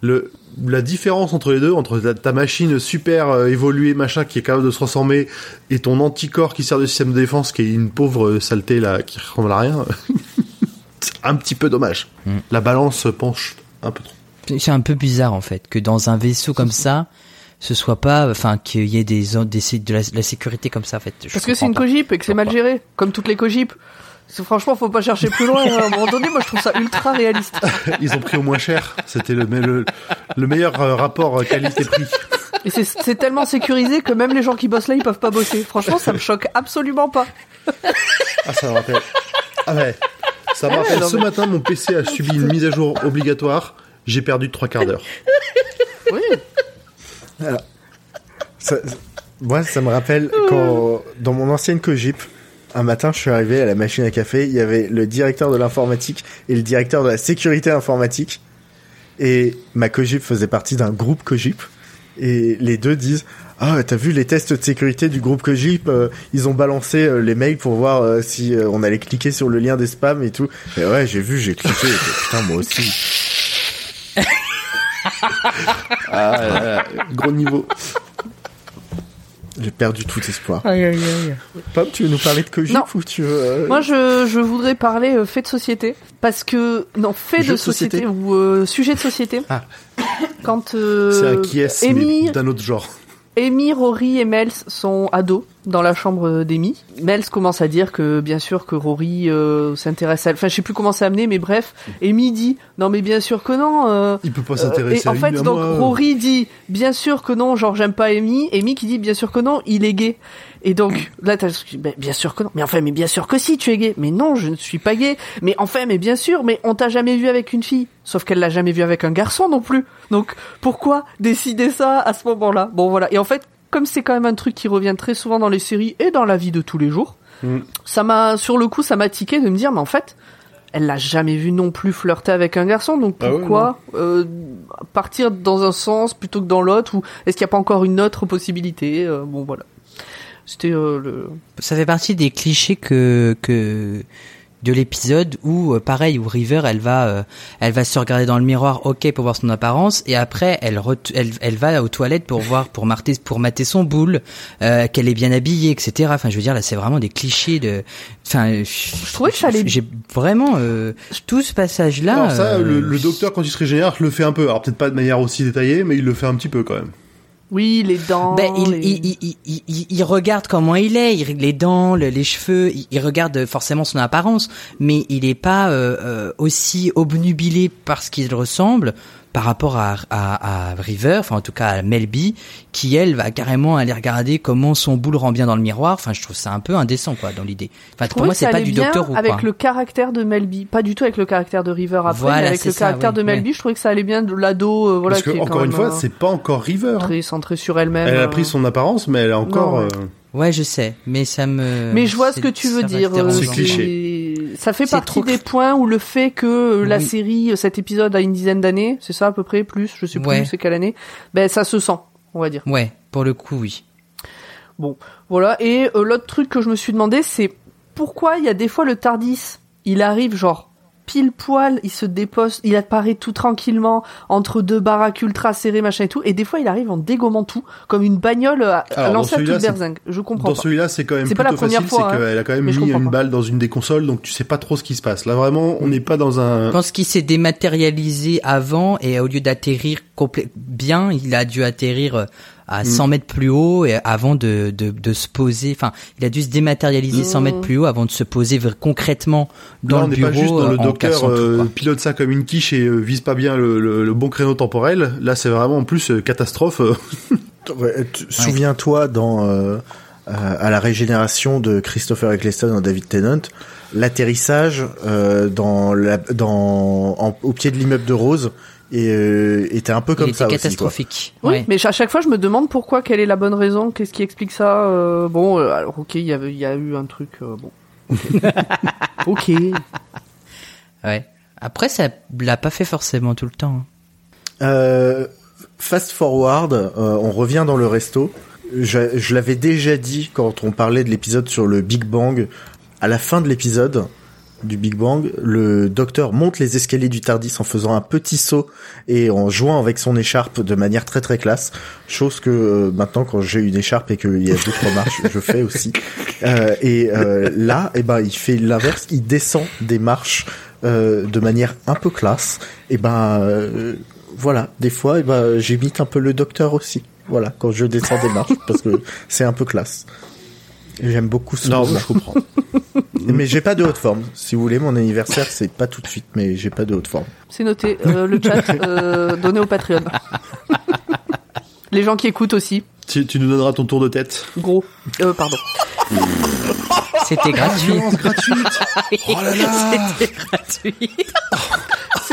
le la différence entre les deux, entre ta, ta machine super euh, évoluée, machin, qui est capable de se transformer, et ton anticorps qui sert de système de défense, qui est une pauvre saleté là, qui ressemble à rien, c'est un petit peu dommage. Mm. La balance penche un peu trop. C'est un peu bizarre en fait que dans un vaisseau comme ça, ce soit pas, enfin, qu'il y ait des, des de la, de la sécurité comme ça en fait. Je Parce que c'est une cogip et que c'est mal géré, comme toutes les cogip. Franchement, faut pas chercher plus loin. À un moment donné, moi, je trouve ça ultra réaliste. Ils ont pris au moins cher. C'était le, le, le meilleur euh, rapport qualité-prix. Et c'est- c'est tellement sécurisé que même les gens qui bossent là, ils peuvent pas bosser. Franchement, ça me choque absolument pas. Ah, ça me rappelle. Ah ouais. Ça me rappelle. non, Ce matin, mon PC a subi une mise à jour obligatoire. J'ai perdu trois quarts d'heure. Oui. Ça, moi, ça me rappelle quand, dans mon ancienne cogip, un matin, je suis arrivé à la machine à café, il y avait le directeur de l'informatique et le directeur de la sécurité informatique. Et ma cogip faisait partie d'un groupe cogip. Et les deux disent, ah, t'as vu les tests de sécurité du groupe cogip, euh, ils ont balancé euh, les mails pour voir euh, si on allait cliquer sur le lien des spams et tout. Et ouais, j'ai vu, j'ai cliqué. putain, moi aussi. Ah, gros niveau. J'ai perdu tout espoir. Pop, tu veux nous parler de Non. ou tu veux... euh, Moi, je, je voudrais parler euh, fait de société. Parce que, non, fait Jeu de société. société, ou euh, sujet de société. Ah. Quand euh, C'est un qui est, mais Amy, d'un autre genre. Amy, Rory et Mels sont ados dans la chambre d'Amy. Mels commence à dire que bien sûr que Rory euh, s'intéresse à elle. Enfin, je sais plus comment c'est amené, mais bref. Amy dit non mais bien sûr que non. euh, Il peut pas euh, s'intéresser et à en lui, fait, donc moi. Rory dit bien sûr que non, genre j'aime pas Amy. Amy qui dit bien sûr que non, il est gay. Et donc là, t'as ben, bien sûr que non. Mais enfin, mais bien sûr que si, tu es gay. Mais non, je ne suis pas gay. Mais enfin, mais bien sûr. Mais on t'a jamais vu avec une fille. Sauf qu'elle l'a jamais vu avec un garçon non plus. Donc pourquoi décider ça à ce moment-là? Bon voilà. Et en fait, comme c'est quand même un truc qui revient très souvent dans les séries et dans la vie de tous les jours, Mm. ça m'a sur le coup, ça m'a tiqué de me dire, mais en fait. Elle l'a jamais vu non plus flirter avec un garçon, donc Ah pourquoi euh, partir dans un sens plutôt que dans l'autre ou est-ce qu'il n'y a pas encore une autre possibilité Euh, Bon voilà. C'était euh, le. Ça fait partie des clichés que que de l'épisode où euh, pareil où River elle va euh, elle va se regarder dans le miroir ok pour voir son apparence et après elle elle, elle va aux toilettes pour voir pour mater pour mater son boule euh, qu'elle est bien habillée etc enfin je veux dire là c'est vraiment des clichés de enfin je trouvais que ça allait- j'ai vraiment euh, tout ce passage là Alors ça, le, le docteur, quand il se régénère, le fait un peu. Alors peut-être pas de manière aussi détaillée, mais il le fait un petit peu quand même. Oui, les dents. Ben, il, les- il, il, il, il- regarde comment il est, il les dents, le- les cheveux, il, regarde forcément son apparence, mais il est pas euh, euh, aussi obnubilé par ce qu'il ressemble par rapport à, à, à River, enfin en tout cas à Melby, qui elle va carrément aller regarder comment son boule rend bien dans le miroir. Enfin, je trouve ça un peu indécent quoi dans l'idée. Enfin, pour moi, c'est pas du docteur ou avec quoi. le caractère de Melby, pas du tout avec le caractère de River après, Voilà, mais avec le ça, caractère oui, de Melby, je trouvais que ça allait bien de l'ado, euh, voilà, Parce que qui est encore quand une même, fois, euh, c'est pas encore River. hein. très centrée sur elle-même. Elle a euh. pris son apparence, mais elle a encore. Non, ouais. euh, Ouais, je sais, mais ça me. Mais je vois ce que tu veux dire. C'est cliché. Ça fait partie trop des points où le fait que euh, la Oui. série, euh, cet épisode a une dizaine d'années, c'est ça à peu près, plus, je sais plus, Ouais. c'est quelle année, ben ça se sent, on va dire. Ouais, pour le coup, oui. Bon, voilà. Et euh, l'autre truc que je me suis demandé, c'est pourquoi il y a des fois le Tardis, il arrive genre pile poil, il se dépose, il apparaît tout tranquillement entre deux baraques ultra serrées, machin et tout, et des fois il arrive en dégommant tout, comme une bagnole à, à dans lancer à toute berzingue. Je comprends Dans pas. celui-là, c'est quand même C'est plutôt pas la première facile, fois, c'est hein, qu'elle a quand même mis une pas. balle dans une des consoles, donc tu sais pas trop ce qui se passe. Là, vraiment, on n'est pas dans un... Je pense qu'il s'est dématérialisé avant et au lieu d'atterrir bien, il a dû atterrir euh, à 100 mètres plus haut et avant de, de, de se poser. Enfin, il a dû se dématérialiser 100 mètres plus haut avant de se poser concrètement dans Là, on le n'est pas bureau juste dans le euh, en tout, euh, pilote ça comme une quiche et euh, vise pas bien le, le- le bon créneau temporel. Là, c'est vraiment en plus euh, catastrophe. Ouais, Souviens-toi dans euh, euh, à la régénération de Christopher Eccleston dans David Tennant, l'atterrissage euh, dans la, dans en- au pied de l'immeuble de Rose et euh, était un peu comme il ça était aussi. quoi. catastrophique. Oui, Ouais. mais à chaque fois je me demande pourquoi, quelle est la bonne raison, qu'est-ce qui explique ça. euh, bon, euh, alors ok, il y avait, il y a eu un truc. euh, bon. ok. Ouais. Après, ça l'a pas fait forcément tout le temps. hein. Euh, fast forward, euh, on revient dans le resto. Je, je l'avais déjà dit quand on parlait de l'épisode sur le Big Bang. À la fin de l'épisode du Big Bang, le docteur monte les escaliers du Tardis en faisant un petit saut et en jouant avec son écharpe de manière très très classe. Chose que euh, maintenant, quand j'ai une écharpe et qu'il y a deux trois marches, je fais aussi. Euh, et euh, là, eh ben, il fait l'inverse. Il descend des marches euh, de manière un peu classe. Et ben euh, voilà, des fois, eh ben, j'imite un peu le docteur aussi. Voilà, quand je descends des marches, parce que c'est un peu classe. J'aime beaucoup ce non, je comprends. Mais j'ai pas de haute forme. Si vous voulez, mon anniversaire, c'est pas tout de suite, mais j'ai pas de haute forme. C'est noté. Euh, le chat euh, donné au Patreon. Les gens qui écoutent aussi. tu, tu nous donneras ton tour de tête. Gros. Euh, pardon. C'était gratuit. gratuite. Oh là là. C'était gratuit.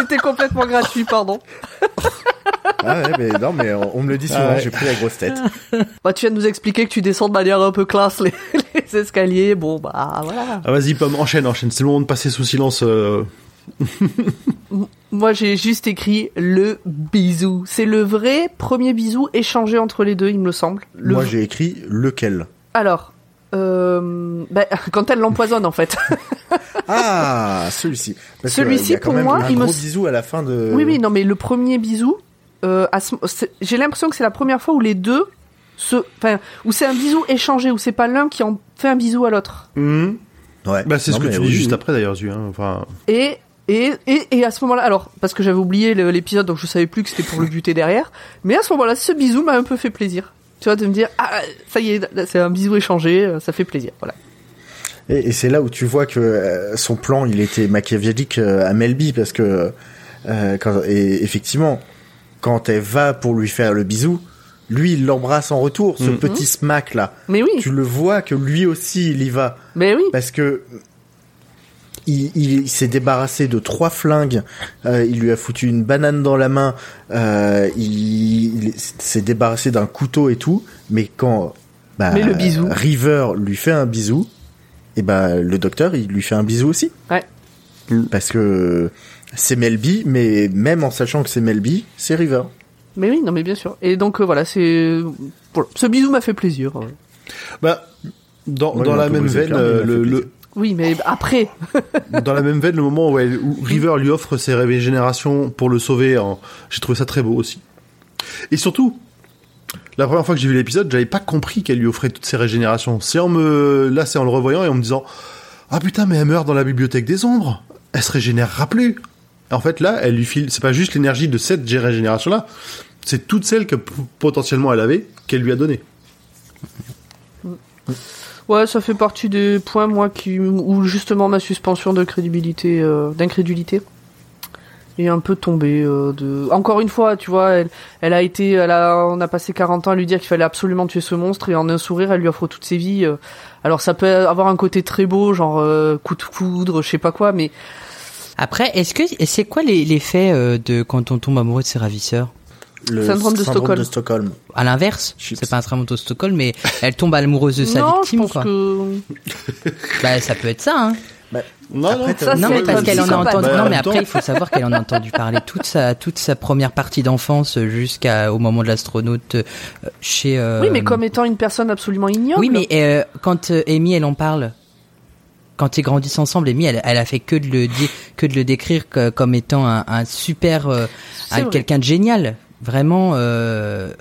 C'était complètement gratuit, pardon. Ah ouais, mais non, mais on, on me le dit souvent, Ah ouais. j'ai pris la grosse tête. Bah, tu viens de nous expliquer que tu descends de manière un peu classe les, les escaliers. Bon, bah voilà. Ah, vas-y, Pomme, enchaîne, enchaîne. C'est le moment de passer sous silence. euh, Moi, j'ai juste écrit le bisou. C'est le vrai premier bisou échangé entre les deux, il me semble. Le Moi, v- j'ai écrit lequel? Alors, euh, bah, quand elle l'empoisonne, en fait. Ah, celui-ci. Celui-ci, pour même moi, un il me gros s- bisou à la fin de. Oui, oui, non, mais le premier bisou, euh, ce- j'ai l'impression que c'est la première fois où les deux se, enfin, où c'est un bisou échangé, où c'est pas l'un qui en fait un bisou à l'autre. hum. Ouais. Bah, c'est ce que tu oui, dis juste oui. après d'ailleurs, Zu. Hein. Enfin, Et et, et, et à ce moment-là, alors, parce que j'avais oublié l'épisode, donc je savais plus que c'était pour le buter derrière, mais à ce moment-là, ce bisou m'a un peu fait plaisir. Tu vois, de me dire, ah, ça y est, c'est un bisou échangé, euh, ça fait plaisir, voilà. Et, et c'est là où tu vois que euh, son plan, il était machiavélique euh, à Melby parce que euh, quand, et effectivement, quand elle va pour lui faire le bisou, lui il l'embrasse en retour, ce Mhm. petit smack là. Mais oui, Tu le vois que lui aussi il y va mais oui. parce que il, il- il s'est débarrassé de trois flingues, euh, il lui a foutu une banane dans la main, euh, il, il s'est débarrassé d'un couteau et tout, mais quand bah, Mais le bisou. River lui fait un bisou, et bah le docteur il lui fait un bisou aussi. Ouais. Parce que c'est Melby, mais même en sachant que c'est Melby, c'est River. Mais oui, non, mais bien sûr. Et donc, euh, voilà, c'est, voilà. ce bisou m'a fait plaisir. euh. bah, dans, Ouais, dans la même veine, euh, le, plaisir. le- Oui, mais après, dans la même veine, le moment où, River lui offre ses régénérations pour le sauver, j'ai trouvé ça très beau aussi. Et surtout, la première fois que j'ai vu l'épisode, j'avais pas compris qu'elle lui offrait toutes ses régénérations. C'est en me, là, c'est en le revoyant et en me disant, ah putain, mais elle meurt dans la bibliothèque des ombres. Elle se régénérera plus. En fait, là, elle lui file, c'est pas juste l'énergie de cette régénération-là, c'est toutes celles que potentiellement elle avait qu'elle lui a donné. Ouais, ça fait partie des points, moi, qui, où justement ma suspension de crédibilité, euh, d'incrédulité est un peu tombée. euh, de... Encore une fois, tu vois, elle, elle a été, elle a, on a passé 40 ans à lui dire qu'il fallait absolument tuer ce monstre et en un sourire, elle lui offre toutes ses vies. euh. Alors ça peut avoir un côté très beau, genre euh, coup de foudre, je sais pas quoi, mais Après, est-ce que c'est quoi les- l'effet euh, de quand on tombe amoureux de ses ravisseurs? Le Syndrome de Stockholm. de Stockholm. À l'inverse, c'est pas un syndrome de Stockholm, mais elle tombe amoureuse de sa non, je victime, pense quoi. que Bah, ça peut être ça, hein. Non, Après, non. Ça, non, mais être parce un qu'elle en a psychopathe. entendu. Bah, non, mais après, il faut savoir qu'elle en a entendu parler toute sa toute sa première partie d'enfance jusqu'à au moment de l'astronaute euh, chez. euh, oui, mais comme étant une personne absolument ignoble. Oui, mais euh, quand euh, Amy elle en parle, quand ils grandissent ensemble, Amy, elle, elle a fait que de le dire, que de le décrire que- comme étant un, un super, euh, quelqu'un de génial, vraiment. Euh,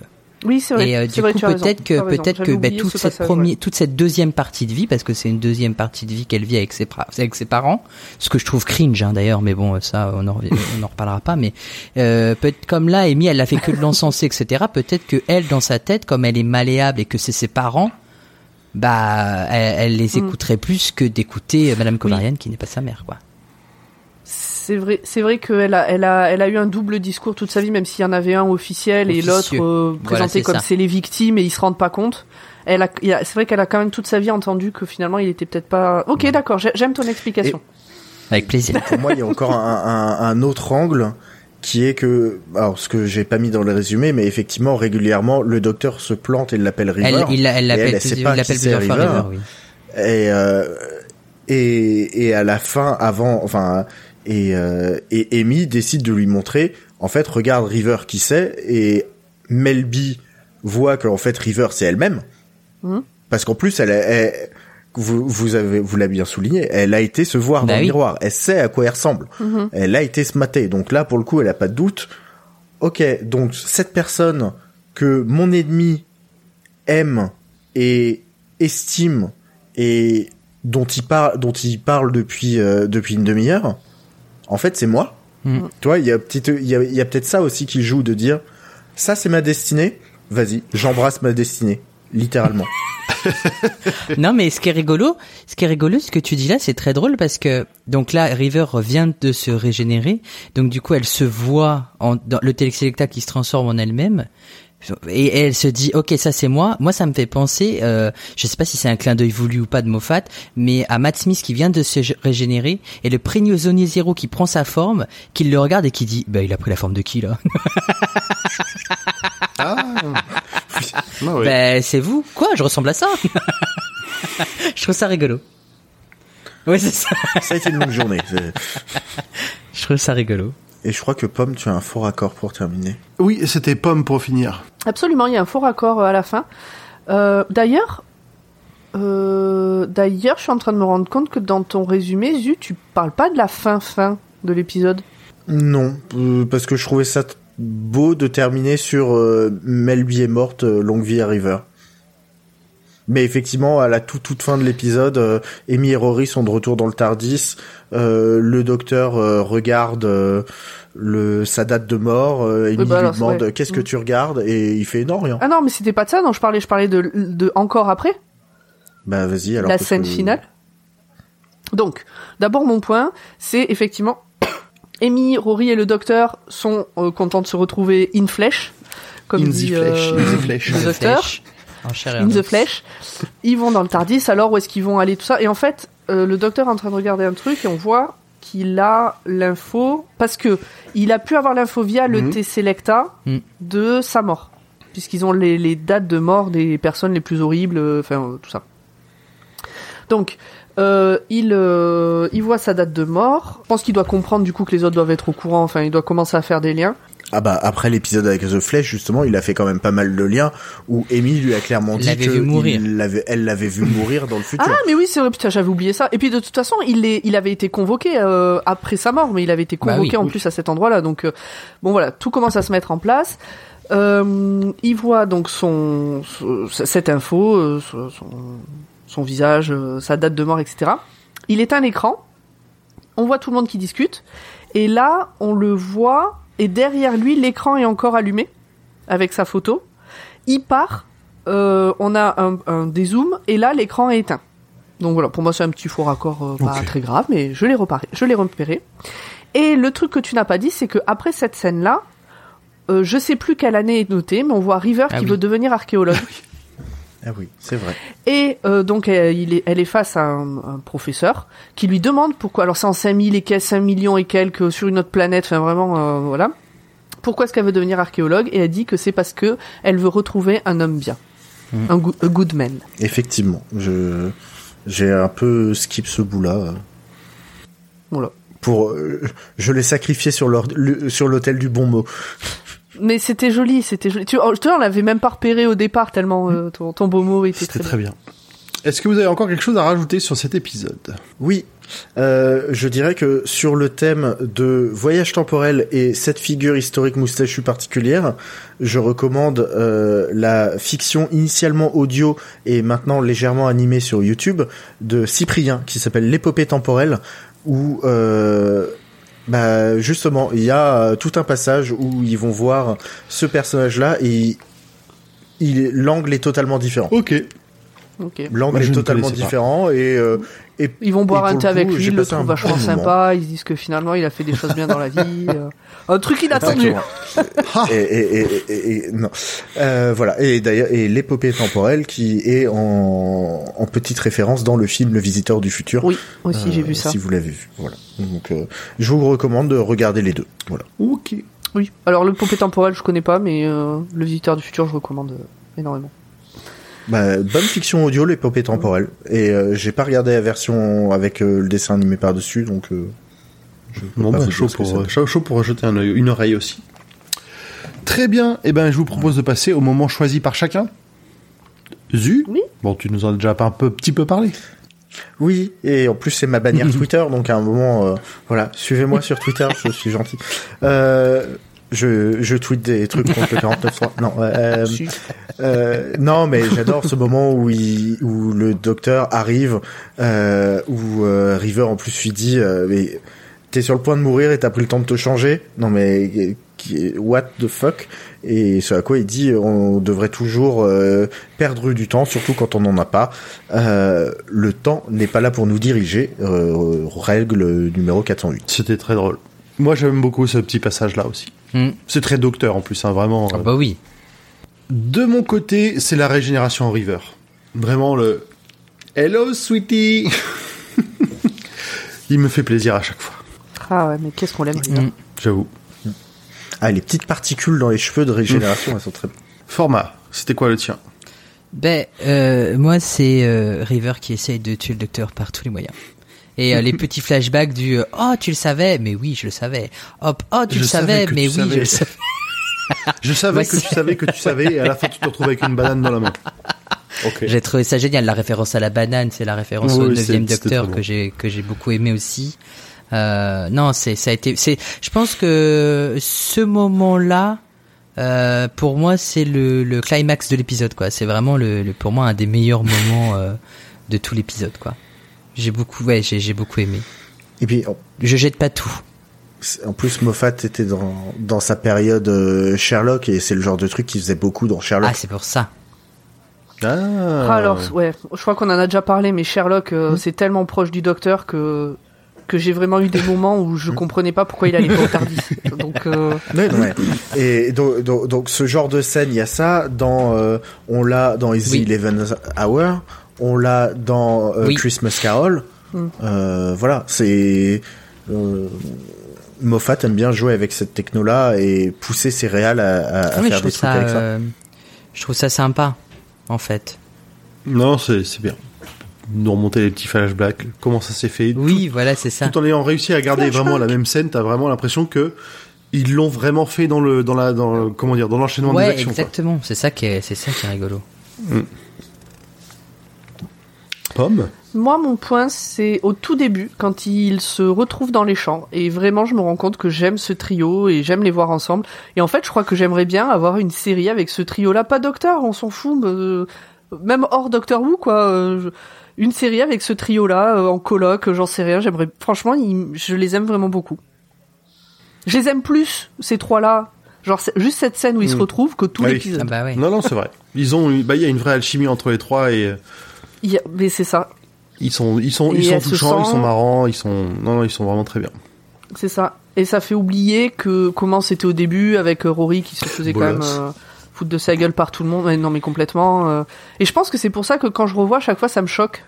Oui, c'est vrai. et euh, du vrai, coup, peut-être que peut-être que bah, toute ce cette passage, première, ouais. toute cette deuxième partie de vie, parce que c'est une deuxième partie de vie qu'elle vit avec ses pra- avec ses parents, ce que je trouve cringe hein, d'ailleurs, mais bon, ça on en revient- on en reparlera pas. Mais euh, peut-être comme là, Amy, elle a fait que de l'encenser, etc. Peut-être que elle, dans sa tête, comme elle est malléable et que c'est ses parents. Bah, elle, elle les Mm. écouterait plus que d'écouter euh, Madame Kovarian, qui n'est pas sa mère, quoi. C'est vrai, c'est vrai qu'elle a, elle a, elle a eu un double discours toute sa vie, même s'il y en avait un officiel et l'autre euh, Voilà, présenté c'est comme c'est les victimes et ils se rendent pas compte. Elle a, c'est vrai qu'elle a quand même toute sa vie entendu que finalement il était peut-être pas. Ok, d'accord, j'ai- j'aime ton explication. Avec plaisir. Pour moi, il y a encore un, un- un autre angle qui est que, alors ce que j'ai pas mis dans le résumé, mais effectivement régulièrement le docteur se plante et l'appelle River. Elle, il elle l'appelle plusieurs, fois River. River, oui. et, euh, et et à la fin, avant, enfin, et euh, et Amy décide de lui montrer. En fait, regarde River qui c'est et Melby voit que en fait River c'est elle-même. Mhm. Parce qu'en plus, elle, elle- vous vous avez vous l'avez bien souligné, elle a été se voir Bah dans le miroir. Elle sait à quoi elle ressemble. Elle a été se mater. Donc là, pour le coup, elle a pas de doute. Ok, donc cette personne que mon ennemi aime et estime et dont il parle, dont il parle depuis euh, depuis une demi-heure, en fait, c'est moi. Mm. Tu vois, il y a petite, il y a, il y a peut-être ça aussi qui joue de dire, ça c'est ma destinée. Vas-y, j'embrasse ma destinée, littéralement. Non, mais ce qui est rigolo, ce qui est rigolo, ce que tu dis là, c'est très drôle parce que donc là, River vient de se régénérer, donc du coup, elle se voit en dans le télésélecta qui se transforme en elle-même. Et elle se dit, ok, ça c'est moi. Moi, ça me fait penser, euh, je sais pas si c'est un clin d'œil voulu ou pas de Moffat, mais à Matt Smith qui vient de se gé- régénérer et le prisonnier zéro qui prend sa forme, qui le regarde et qui dit, bah il a pris la forme de qui là? Ah, Ah ouais. Ben c'est vous. Quoi? Je ressemble à ça. je trouve ça rigolo. Oui, c'est ça. ça a été une longue journée. Je trouve ça rigolo. Et je crois que Pomme, tu as un fort accord pour terminer. Oui, c'était pomme pour finir. Absolument, il y a un faux raccord euh, à la fin. Euh, d'ailleurs, euh, d'ailleurs, je suis en train de me rendre compte que dans ton résumé, Zu, tu parles pas de la fin fin de l'épisode. Non, euh, parce que je trouvais ça beau de terminer sur euh, Melby est morte, longue vie à River. Mais effectivement, à la toute toute fin de l'épisode, euh, Amy et Rory sont de retour dans le Tardis. Euh, le docteur euh, regarde euh, le sa date de mort. Euh, Amy bah alors, lui demande qu'est-ce que Mm. tu regardes? Et il fait non rien. Ah non, mais c'était pas de ça dont je parlais. Je parlais de, de encore après. Bah vas-y alors. la scène que- finale. Donc, d'abord mon point, c'est effectivement Amy, Rory et le docteur sont euh, contents de se retrouver in flesh, comme In the dit flesh, euh, in the flesh. le docteur, Flèche. In the flesh. Ils vont dans le Tardis, alors où est-ce qu'ils vont aller tout ça Et en fait, euh, le docteur est en train de regarder un truc et on voit qu'il a l'info parce que il a pu avoir l'info via le Mhm. T-Selecta Mhm. de sa mort, puisqu'ils ont les, les dates de mort des personnes les plus horribles, euh, enfin euh, tout ça. Donc, euh, il, euh, il voit sa date de mort. Je pense qu'il doit comprendre du coup que les autres doivent être au courant. Enfin, il doit commencer à faire des liens. Ah bah après l'épisode avec The Flash justement, il a fait quand même pas mal de liens où Amy lui a clairement dit que vu mourir. il l'avait- elle l'avait vu mourir dans le futur. Ah, mais oui, c'est vrai. Putain, j'avais oublié ça. Et puis de toute façon, il, est, il avait été convoqué euh, après sa mort, mais il avait été Bah convoqué oui, en oui. plus à cet endroit-là. Donc euh, bon, voilà, tout commence à se mettre en place. Euh, il voit donc son, cette info, euh, son, son- son visage, euh, sa date de mort, etc. Il éteint l'écran. On voit tout le monde qui discute. Et là, on le voit. Et derrière lui, l'écran est encore allumé avec sa photo. Il part. euh, on a un, un dézoom. Et là, l'écran est éteint. Donc voilà, pour moi, c'est un petit faux raccord euh, pas très grave, mais je l'ai reparé, je l'ai repéré. Et le truc que tu n'as pas dit, c'est que après cette scène-là, euh, je sais plus quelle année est notée, mais on voit River Ah qui oui. veut devenir archéologue. Ah oui, c'est vrai. Et euh, donc elle, il est, elle est face à un, un professeur qui lui demande pourquoi. Alors c'est en 5000 et quelques, 5 millions et quelques sur une autre planète. Enfin vraiment, euh, voilà. Pourquoi est-ce qu'elle veut devenir archéologue? Et elle dit que c'est parce que elle veut retrouver un homme bien, Mhm. un, go- a good man. Effectivement, je j'ai un peu skip ce bout-là. Voilà. Pour, euh, je l'ai sacrifié sur l'autel du bon mot. Mais c'était joli, c'était joli. Tu, oh, tu vois, on l'avait même pas repéré au départ tellement euh, ton, ton beau mot était très bien. très bien. Est-ce que vous avez encore quelque chose à rajouter sur cet épisode? Oui, euh, je dirais que sur le thème de voyage temporel et cette figure historique moustachue particulière, je recommande euh, la fiction initialement audio et maintenant légèrement animée sur YouTube de Cyprien qui s'appelle L'épopée temporelle où euh, bah justement il y a euh, tout un passage où ils vont voir ce personnage là et il l'angle est totalement différent. Ok. Ok. L'angle est totalement pas. différent et, euh, et Ils vont boire Et un thé avec coup, lui, ils le trouvent vachement bon sympa, ils se disent que finalement il a fait des choses bien dans la vie. euh. Un truc inattendu. Et, et, et, et- et- non. Euh, voilà. Et d'ailleurs, et l'épopée temporelle qui est en, en petite référence dans le film Le Visiteur du futur. Oui, aussi j'ai Euh, vu ça. Si vous l'avez vu. Voilà. Donc, euh, je vous recommande de regarder les deux. Voilà. Ok. Oui. Alors le poupée temporel je connais pas, mais euh, le visiteur du futur je recommande euh, énormément. Bah, bonne fiction audio, l'épopée temporelle. Et euh, j'ai pas regardé la version avec euh, le dessin animé par dessus, donc. Euh, je peux Bon, pas bah, chaud, pour, c'est. chaud, chaud pour jeter un une oreille aussi. Très bien. Eh ben, je vous propose de passer au moment choisi par chacun. Zu Oui. Bon, tu nous en as déjà un peu, petit peu parlé. Oui, et en plus c'est ma bannière Twitter, donc à un moment, euh, voilà, suivez-moi sur Twitter, je suis gentil. Euh, je, je tweete des trucs contre le 49.3. Non, euh, euh, non, mais j'adore ce moment où il, où le docteur arrive, euh, où euh, River en plus lui dit, euh, mais t'es sur le point de mourir et t'as pris le temps de te changer. Non mais euh, what the fuck? Et ce à quoi il dit, on devrait toujours euh, perdre du temps, surtout quand on n'en a pas. Euh, le temps n'est pas là pour nous diriger. Euh, règle numéro 408. C'était très drôle. Moi, j'aime beaucoup ce petit passage-là aussi. Hmm. C'est très docteur en plus, hein, vraiment. Ah euh. bah oui. De mon côté, c'est la régénération en River. Vraiment le Hello, sweetie. Il me fait plaisir à chaque fois. Ah ouais, mais qu'est-ce qu'on l'aime. Mm. J'avoue. Ah, les petites particules dans les cheveux de régénération, elles sont très. Format, c'était quoi le tien Ben, euh, moi, c'est euh, River qui essaye de tuer le docteur par tous les moyens. Et euh, les petits flashbacks du euh, Oh, tu le savais Mais oui, je le savais. Hop, oh, tu Je le savais Mais oui, savais. je le savais. Je savais que tu savais que tu savais, et à la fin, tu te retrouves avec une banane dans la main. Ok. J'ai trouvé ça génial. La référence à la banane, c'est la référence Oui, au neuvième docteur que j'ai que j'ai beaucoup aimé aussi. Euh, non, c'est ça a été. C'est. Je pense que ce moment-là, euh, pour moi, c'est le, le climax de l'épisode. Quoi. C'est vraiment le, le- pour moi un des meilleurs moments euh, de tout l'épisode. Quoi. J'ai beaucoup, ouais, j'ai j'ai beaucoup aimé. Et puis, Je jette pas tout. en plus, Moffat était dans, dans sa période euh, Sherlock et c'est le genre de truc qu'il faisait beaucoup dans Sherlock. Ah, c'est pour ça. Ah. Ah, alors, ouais, je crois qu'on en a déjà parlé, mais Sherlock, euh, c'est tellement proche du docteur que que j'ai vraiment eu des moments où je comprenais pas pourquoi il allait pas au Tardis. Donc, euh, Ouais, ouais. Et donc, donc, donc, ce genre de scène, il y a ça. Dans, euh, on l'a dans the Oui. Eleven Hour. On l'a dans euh, Oui. Christmas Carol. Mm. Euh, voilà, c'est. Euh, Moffat aime bien jouer avec cette techno-là et pousser ses réals à, à- à Ah oui, faire des trouve trucs ça, avec ça. euh, je trouve ça sympa, en fait. Non, c'est c'est bien. Nous remonter les petits flashbacks, comment ça s'est fait? Oui, voilà, c'est ça. Tout, tout en ayant réussi à garder vraiment la même scène, t'as vraiment l'impression que ils l'ont vraiment fait dans le dans la dans le- comment dire dans l'enchaînement des actions. exactement. C'est ça qui est, c'est ça qui est rigolo. Pomme. moi, mon point, c'est au tout début, quand ils se retrouvent dans les champs. Et vraiment, je me rends compte que j'aime ce trio et j'aime les voir ensemble. Et en fait, je crois que j'aimerais bien avoir une série avec ce trio-là. Pas Docteur, on s'en fout. euh, même hors Docteur Who, quoi. euh, je- une série avec ce trio-là, euh, en coloc, j'en sais rien. J'aimerais, franchement, ils- je les aime vraiment beaucoup. Je les aime plus, ces trois-là. Genre, c'est juste cette scène où ils se Mm. retrouvent que tout Ah oui. l'épisode. Ah bah ouais. Non, non, c'est vrai. Ils ont, bah, il y a une vraie alchimie entre les trois et euh, y a- Mais c'est ça. ils sont, ils sont, Et ils sont touchants, ils sont marrants, ils sont, non, non, ils sont vraiment très bien. C'est ça. Et ça fait oublier que comment c'était au début avec euh, Rory qui se faisait quand même euh, foutre de sa gueule par tout le monde. Non mais complètement. euh. Et je pense que c'est pour ça que quand je revois, à chaque fois ça me choque.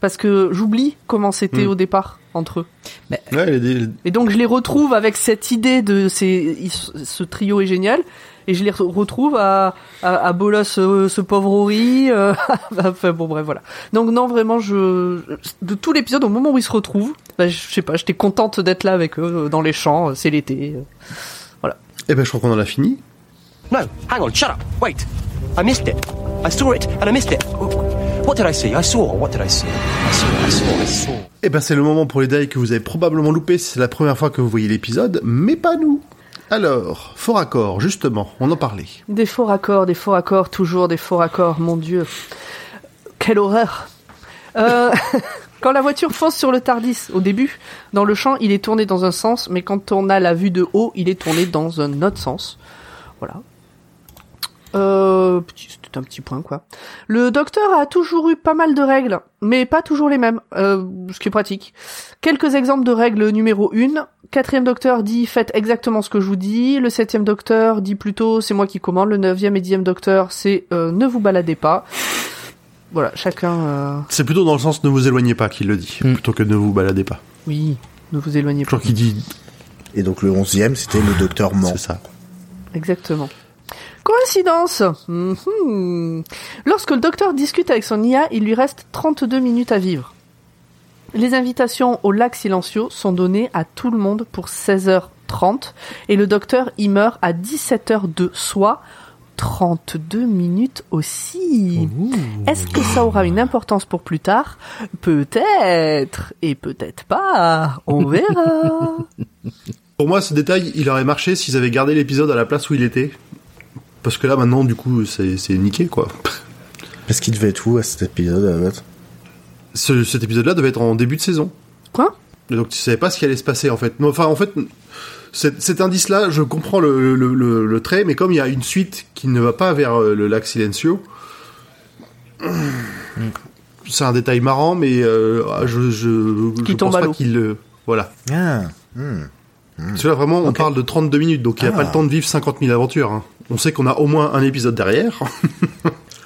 Parce que j'oublie comment c'était Mm. au départ entre eux. Ouais, les- les- Et donc je les retrouve avec cette idée de ces, ce trio est génial. Et je les re- retrouve à, à, à Bolos, ce, ce pauvre Rory. euh, enfin bon bref voilà. Donc non vraiment je de tout l'épisode au moment où ils se retrouvent, bah, je sais pas, j'étais contente d'être là avec eux euh, dans les champs. euh, C'est l'été. euh. Eh ben, je crois qu'on en a fini. No, hang on, shut up. Wait. I missed it. I saw it and I missed it. What did I see? I saw. What did I see? I saw. I saw. I saw. Eh ben c'est le moment pour les dailles que vous avez probablement loupé si c'est la première fois que vous voyez l'épisode, mais pas nous. Alors, faux raccord, justement, on en parlait. Des faux raccords, des faux raccords, toujours des faux raccords, mon dieu. Quelle horreur. Euh, quand la voiture fonce sur le Tardis, au début, dans le champ, il est tourné dans un sens, mais quand on a la vue de haut, il est tourné dans un autre sens. Voilà. Euh, petit- c'était un petit point, quoi. Le docteur a toujours eu pas mal de règles, mais pas toujours les mêmes, euh, ce qui est pratique. Quelques exemples de règles numéro 1. Quatrième docteur dit faites exactement ce que je vous dis. Le septième docteur dit plutôt c'est moi qui commande. Le neuvième et dixième docteur c'est euh, ne vous baladez pas. Voilà, chacun... euh, C'est plutôt dans le sens ne vous éloignez pas qu'il le dit, Mm. plutôt que ne vous baladez pas. Oui, ne vous éloignez Je pas. crois qu'il dit, Et donc le onzième, c'était le docteur ment. c'est ça. Exactement. Coïncidence Mhm. Lorsque le docteur discute avec son IA, il lui reste 32 minutes à vivre. Les invitations au lac silencieux sont données à tout le monde pour 16h30 et le docteur y meurt à 17h02, soit 32 minutes aussi. Est-ce que ça aura une importance pour plus tard? Peut-être et peut-être pas. On verra. Pour moi, ce détail, il aurait marché s'ils avaient gardé l'épisode à la place où il était. Parce que là, maintenant, du coup, c'est c'est niqué, quoi. Parce qu'il devait être où à cet épisode, à la base? Ce- cet épisode-là devait être en début de saison. Quoi? Et donc tu savais pas ce qui allait se passer en fait. Non, Enfin en fait, cet, cet indice-là, je comprends le, le, le, le trait, mais comme il y a une suite qui ne va pas vers euh, le lac Silencio, c'est un détail marrant, mais euh, je je, je pense pas qu'il le voilà. Ah, hmm. Parce que là vraiment, on parle de 32 minutes, donc il n'y a Ah. pas le temps de vivre 50 000 aventures. hein. On sait qu'on a au moins un épisode derrière.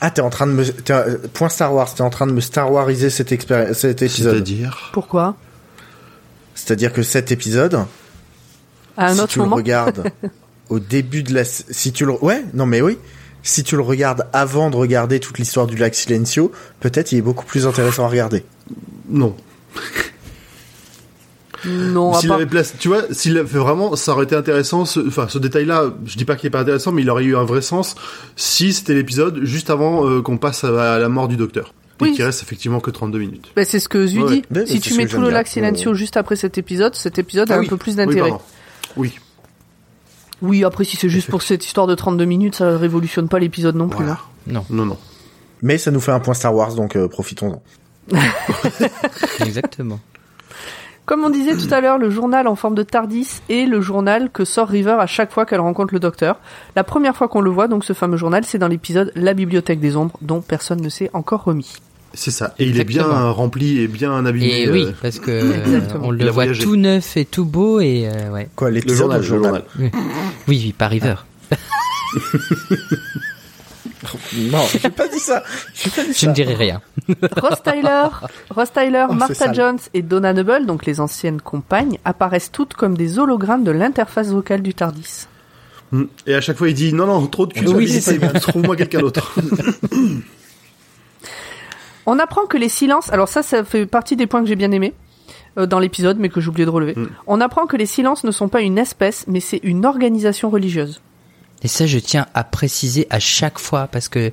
Ah, t'es en train de me... t'es, euh, Point Star Wars, t'es en train de me Star Wariser cet, expéri- cet épisode. C'est-à-dire? Pourquoi? C'est-à-dire que cet épisode, À un si autre tu moment le regardes au début de la... Si tu le... Ouais, non mais oui. Si tu le regardes avant de regarder toute l'histoire du lac Silencio, peut-être il est beaucoup plus intéressant à regarder. non. Non, S'il part- avait placé, tu vois, s'il fait vraiment, ça aurait été intéressant. ce- Enfin, ce, détail-là, je dis pas qu'il est pas intéressant, mais il aurait eu un vrai sens si c'était l'épisode juste avant euh, qu'on passe à, à la mort du docteur. Oui. Et qu'il reste effectivement que 32 minutes. Bah, c'est ce que Zu Ouais, dit. ouais. si tu mets tout le lac Silencio juste après cet épisode, cet épisode a Ah un peu plus d'intérêt. Oui. Oui, après si c'est juste pour cette histoire de 32 minutes, ça révolutionne pas l'épisode non plus. Voilà. hein. Non, Non, non. Mais ça nous fait un point Star Wars, donc euh, profitons-en. exactement. Comme on disait tout à l'heure, le journal en forme de Tardis est le journal que sort River à chaque fois qu'elle rencontre le docteur. La première fois qu'on le voit, donc ce fameux journal, c'est dans l'épisode La bibliothèque des ombres, dont personne ne s'est encore remis. C'est ça. Et il est bien rempli et bien abîmé. Et oui, euh, parce que euh, on le voit voyagé. tout neuf et tout beau et euh, ouais. Quoi, le journal, le journal. Oui, oui, pas River. Non, j'ai pas dit ça. J'ai pas dit Je ça. ne dirai rien. Ross Tyler, Ross Tyler, Oh, Martha. Jones et Donna Noble, donc les anciennes compagnes, apparaissent toutes comme des hologrammes de l'interface vocale du Tardis. Et à chaque fois, il dit non, non, trop de culpabilité. Trouve-moi quelqu'un d'autre. On apprend que les silences, alors ça, ça fait partie des points que j'ai bien aimés euh, dans l'épisode, mais que j'ai oublié de relever. Mm. On apprend que les silences ne sont pas une espèce, mais c'est une organisation religieuse. Et ça, je tiens à préciser à chaque fois parce que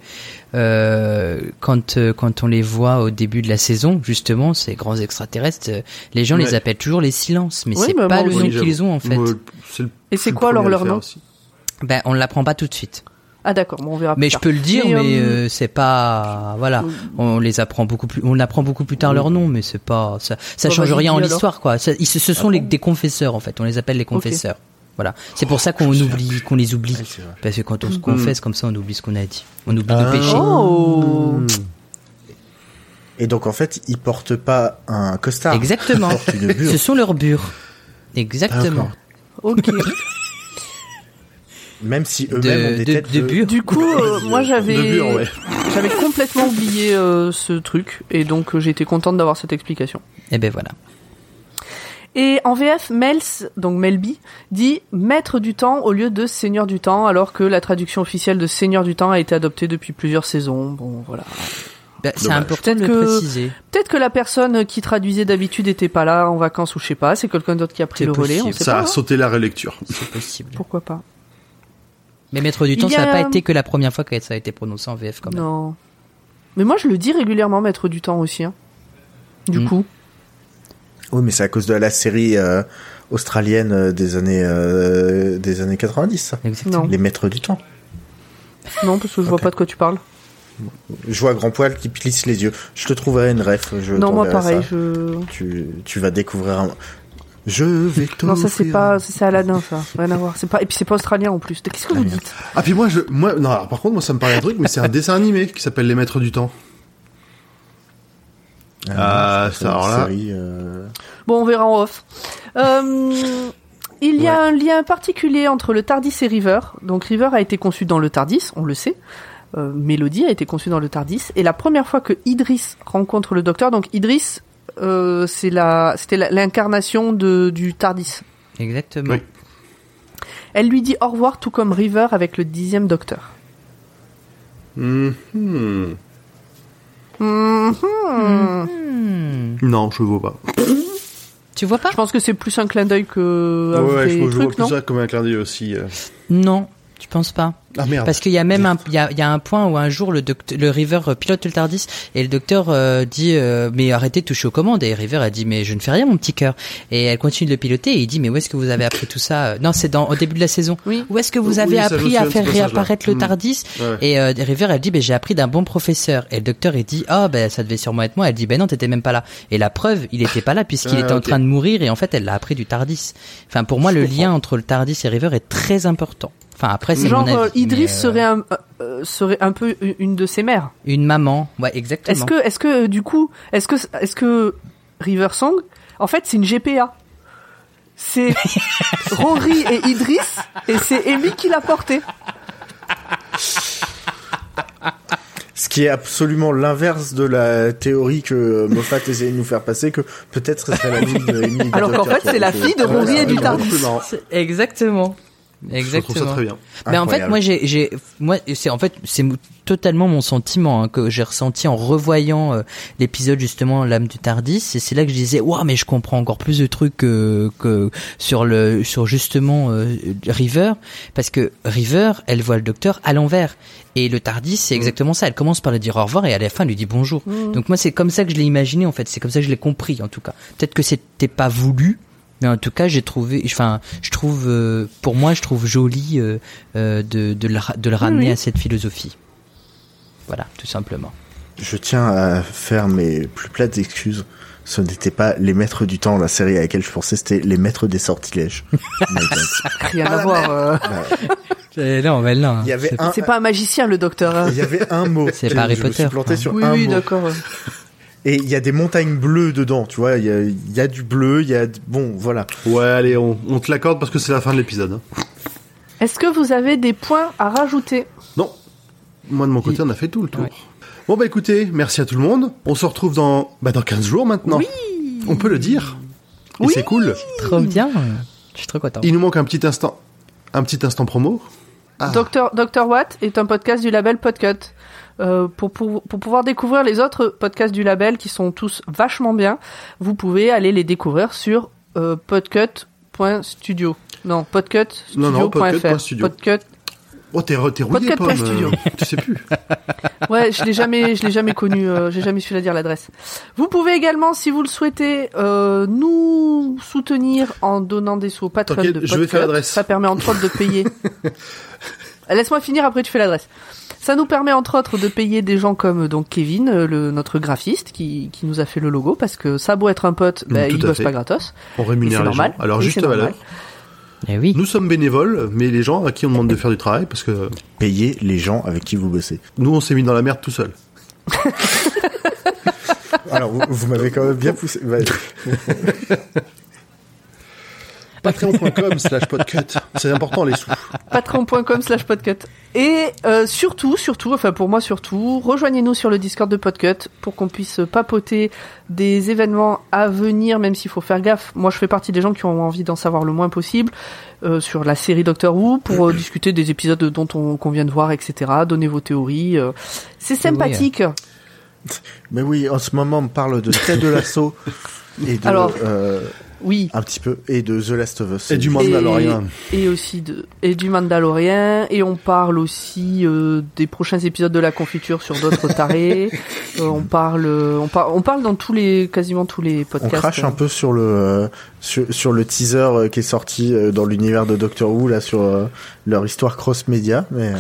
euh, quand euh, quand on les voit au début de la saison, justement, ces grands extraterrestres, euh, les gens Ouais. les appellent toujours les silences, mais Oui, c'est bah, pas moi le nom Oui, qu'ils ont en fait. Moi, c'est le- Et c'est quoi alors leur nom aussi. Ben, on l'apprend pas tout de suite. Ah d'accord, bon, on verra. Mais je peux le dire, Mais, mais, euh, euh, c'est pas voilà. On les apprend beaucoup plus. On apprend beaucoup plus tard leur nom, mais c'est pas ça. Ça Bah, change vas-y, rien en l'histoire, quoi. Ça- ils- ce sont les, des confesseurs en fait. On les appelle les confesseurs. Voilà. C'est pour ça qu'on oublie, qu'on les oublie. Ouais. Parce que quand on se Mm. confesse comme ça, on oublie ce qu'on a dit. On oublie Ah. nos péchés. Oh Et donc en fait, ils portent pas un costard. Exactement. Ils portent une bure. Ce sont leurs bures. Exactement. Ok. Même si eux-mêmes ont De, des de, têtes de bures. du coup, euh, moi De j'avais bure, ouais. j'avais complètement oublié euh, ce truc, et donc euh, été contente d'avoir cette explication. Et ben voilà. Et en VF, Mels, donc Melby, dit maître du temps au lieu de seigneur du temps, alors que la traduction officielle de seigneur du temps a été adoptée depuis plusieurs saisons. Bon, voilà. Ben, c'est important de le Peut-être que- préciser. Peut-être que la personne qui traduisait d'habitude était pas là en vacances ou je sais pas, c'est quelqu'un d'autre qui a pris le relais, on possible. sait Ça pas. a hein. sauté la relecture. C'est possible. Pourquoi pas Mais maître du Il temps, ça n'a a- pas été que la première fois que ça a été prononcé en VF quand même. Non. Mais moi, je le dis régulièrement, maître du temps aussi. hein. Du Mm. coup. Oui, mais c'est à cause de la série euh, australienne euh, des années euh, des années 90. ça. Exactement. Les maîtres du temps. Non, parce que je vois pas de quoi tu parles. Je vois grand poil qui plisse les yeux. Je te trouverai une ref. Je non, moi pareil, ça. je. Tu, tu vas découvrir un... Je vais Non, ça c'est pas, c'est Aladdin, ça. Rien à voir. C'est pas, et puis c'est pas australien en plus. Qu'est-ce que vous merde. dites? Ah puis moi je moi non alors, par contre moi ça me paraît un truc mais c'est un dessin animé qui s'appelle Les Maîtres du Temps. Ah, c'est ça, une alors là. série, euh, Bon, on verra en off. Euh, il y a un lien particulier entre le Tardis et River. Donc River a été conçu dans le Tardis, on le sait. Euh, Mélodie a été conçue dans le Tardis. Et la première fois que Idris rencontre le Docteur, donc Idris, euh, c'est la, c'était la- l'incarnation de du Tardis. Exactement. Oui. Elle lui dit au revoir, tout comme River avec le dixième Docteur. Hmm. Non, je vois pas. Tu vois pas Je pense que c'est plus un clin d'œil que un ouais, vrai je, vois- je vois truc, plus non ça comme un clin d'œil aussi. euh. Non, je pense pas. Ah merde. Parce qu'il y a même un, il y a, il y a un point où un jour le docteur, le River euh, pilote le Tardis et le docteur euh, dit euh, mais arrêtez de toucher aux commandes et River a dit mais je ne fais rien mon petit cœur et elle continue de le piloter et il dit mais où est-ce que vous avez appris tout ça? Non c'est dans au début de la saison. Oui. Où est-ce que vous avez appris à faire réapparaître le Hmm. Tardis? Ouais. Et euh, River elle dit ben j'ai appris d'un bon professeur et le docteur il dit ah ben ça devait sûrement être moi. Elle dit ben non t'étais même pas là et la preuve il était pas là puisqu'il Ah, était en train de mourir et en fait elle l'a appris du Tardis. Enfin pour moi Je le comprends. lien entre le Tardis et River est très important. Enfin après c'est Genre mon euh, avis, Idris mais, euh, serait un euh, serait un peu une de ses mères. une maman, ouais exactement. Est-ce que, est-ce que, du coup, est-ce que, est-ce que River Song, en fait, c'est une GPA C'est Rory et Idris, et c'est Amy qui l'a porté. Ce qui est absolument l'inverse de la théorie que Moffat essayait de nous faire passer, que peut-être ce serait la fille de Amy et du Alors qu'en Docteur, fait, c'est la fille de Rory et c'est du Tardis. C'est- Exactement. Je trouve ça très bien. Mais en fait, moi, j'ai, j'ai, moi, c'est en fait, c'est totalement mon sentiment hein, que j'ai ressenti en revoyant euh, l'épisode justement l'âme du Tardis. Et c'est là que je disais, waouh, mais je comprends encore plus de trucs que, que sur le, sur justement euh, River, parce que River, elle voit le docteur à l'envers. Et le Tardis, c'est exactement ça. Elle commence par lui dire au revoir et à la fin, elle lui dit bonjour. Donc moi, c'est comme ça que je l'ai imaginé en fait. C'est comme ça que je l'ai compris en tout cas. Peut-être que c'était pas voulu. Mais en tout cas, j'ai trouvé, enfin, je trouve, euh, pour moi, je trouve joli euh, euh, de, de, le, ra- de le ramener oui. à cette philosophie. Voilà, tout simplement. Je tiens à faire mes plus plates excuses. Ce n'était pas les maîtres du temps, la série à laquelle je pensais, c'était les maîtres des sortilèges. Rien à voir. euh. non, mais non. Un, C'est pas un magicien, le docteur. hein. il y avait un mot. C'est pas Harry je me suis Potter, planté sur Oui, un oui, mot. d'accord. Et il y a des montagnes bleues dedans, tu vois. Il y a, il y a du bleu, il y a, bon, voilà. Ouais, allez, on, on te l'accorde parce que c'est la fin de l'épisode. hein. Est-ce que vous avez des points à rajouter? Non. Moi de mon côté, on a fait tout le tour. Ouais. Bon bah écoutez, merci à tout le monde. On se retrouve dans bah dans 15 jours maintenant. Oui. On peut le dire. Et Oui. c'est cool. Trop bien. Je suis trop content. Il nous manque un petit instant. Un petit instant promo. Ah. Docteur, Docteur Watt est un podcast du label Podcut. Euh, pour, pour, pour pouvoir découvrir les autres podcasts du label qui sont tous vachement bien, vous pouvez aller les découvrir sur euh, podcut.studio. Non, podcut.studio.fr. Podcut. Oh t'es rouillé pomme. Studio. euh, tu sais plus. Ouais, je l'ai jamais, je l'ai jamais connu. euh, J'ai jamais su la dire l'adresse. Vous pouvez également, si vous le souhaitez, euh, nous soutenir en donnant des sous au Patreon de je vais faire Podcut. l'adresse. Ça permet entre autres de payer. Laisse-moi finir, après tu fais l'adresse. Ça nous permet entre autres de payer des gens comme donc Kevin, euh, le, notre graphiste, qui, qui nous a fait le logo, parce que ça beau être un pote, bah, il à bosse fait. pas gratos. On rémunère c'est les normal. gens. Alors Et juste valeur. normal. Eh oui. Nous sommes bénévoles, mais les gens à qui on demande de faire du travail, parce que Payez les gens avec qui vous bossez. nous on s'est mis dans la merde tout seul. Alors, vous, vous m'avez quand même bien poussé. Patreon.com slash podcut. C'est important les sous. patreon.com slash podcut. Et euh, surtout, surtout, enfin pour moi surtout, rejoignez-nous sur le Discord de Podcut pour qu'on puisse papoter des événements à venir, même s'il faut faire gaffe. Moi, je fais partie des gens qui ont envie d'en savoir le moins possible euh, sur la série Doctor Who pour euh, discuter des épisodes dont on qu'on vient de voir, etc. Donner vos théories. euh. C'est sympathique. Mais oui, en ce moment, on me parle de Ted de l'assaut et de, Alors. euh, Oui. un petit peu, et de The Last of Us. Et du Mandalorian. Et, et aussi de et du Mandalorian et on parle aussi euh, des prochains épisodes de la confiture sur d'autres tarés. Euh, on parle on parle on parle dans tous les quasiment tous les On podcasts. crache un peu sur le euh, sur, sur le teaser euh, qui est sorti euh, dans l'univers de Doctor Who là sur euh, leur histoire cross média, mais euh,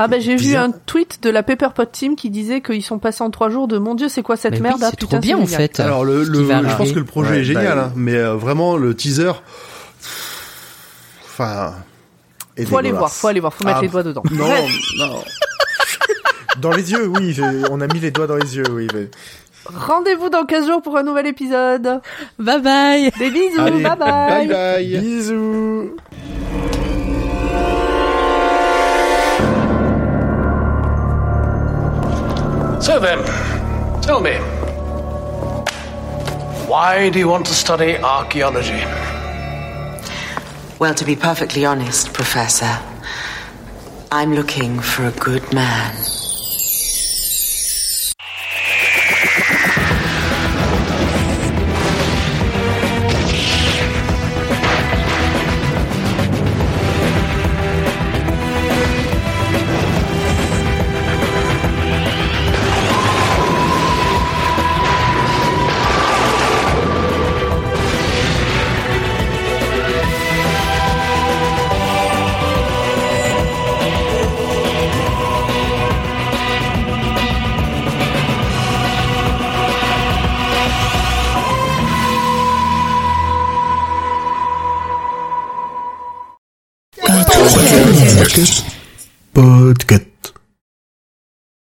Ah ben j'ai vu un tweet de la Pepperpot Team qui disait qu'ils sont passés en trois jours de mon dieu c'est quoi cette Mais oui, merde ah, c'est putain, trop bien en fait. Alors le, le je pense que le projet Ouais, est génial, bah, hein, mais euh, vraiment le teaser. Enfin, Faut aller voir, faut aller voir, faut mettre Ah, les doigts dedans. non, Bref, non. Dans les yeux, oui, on a mis les doigts dans les yeux, oui. mais- rendez-vous dans 15 jours pour un nouvel épisode. Bye bye. Des bisous, Allez, bye bye. bye bye. Bisous. So then, tell me, why do you want to study archaeology? Well, to be perfectly honest, Professor, I'm looking for a good man.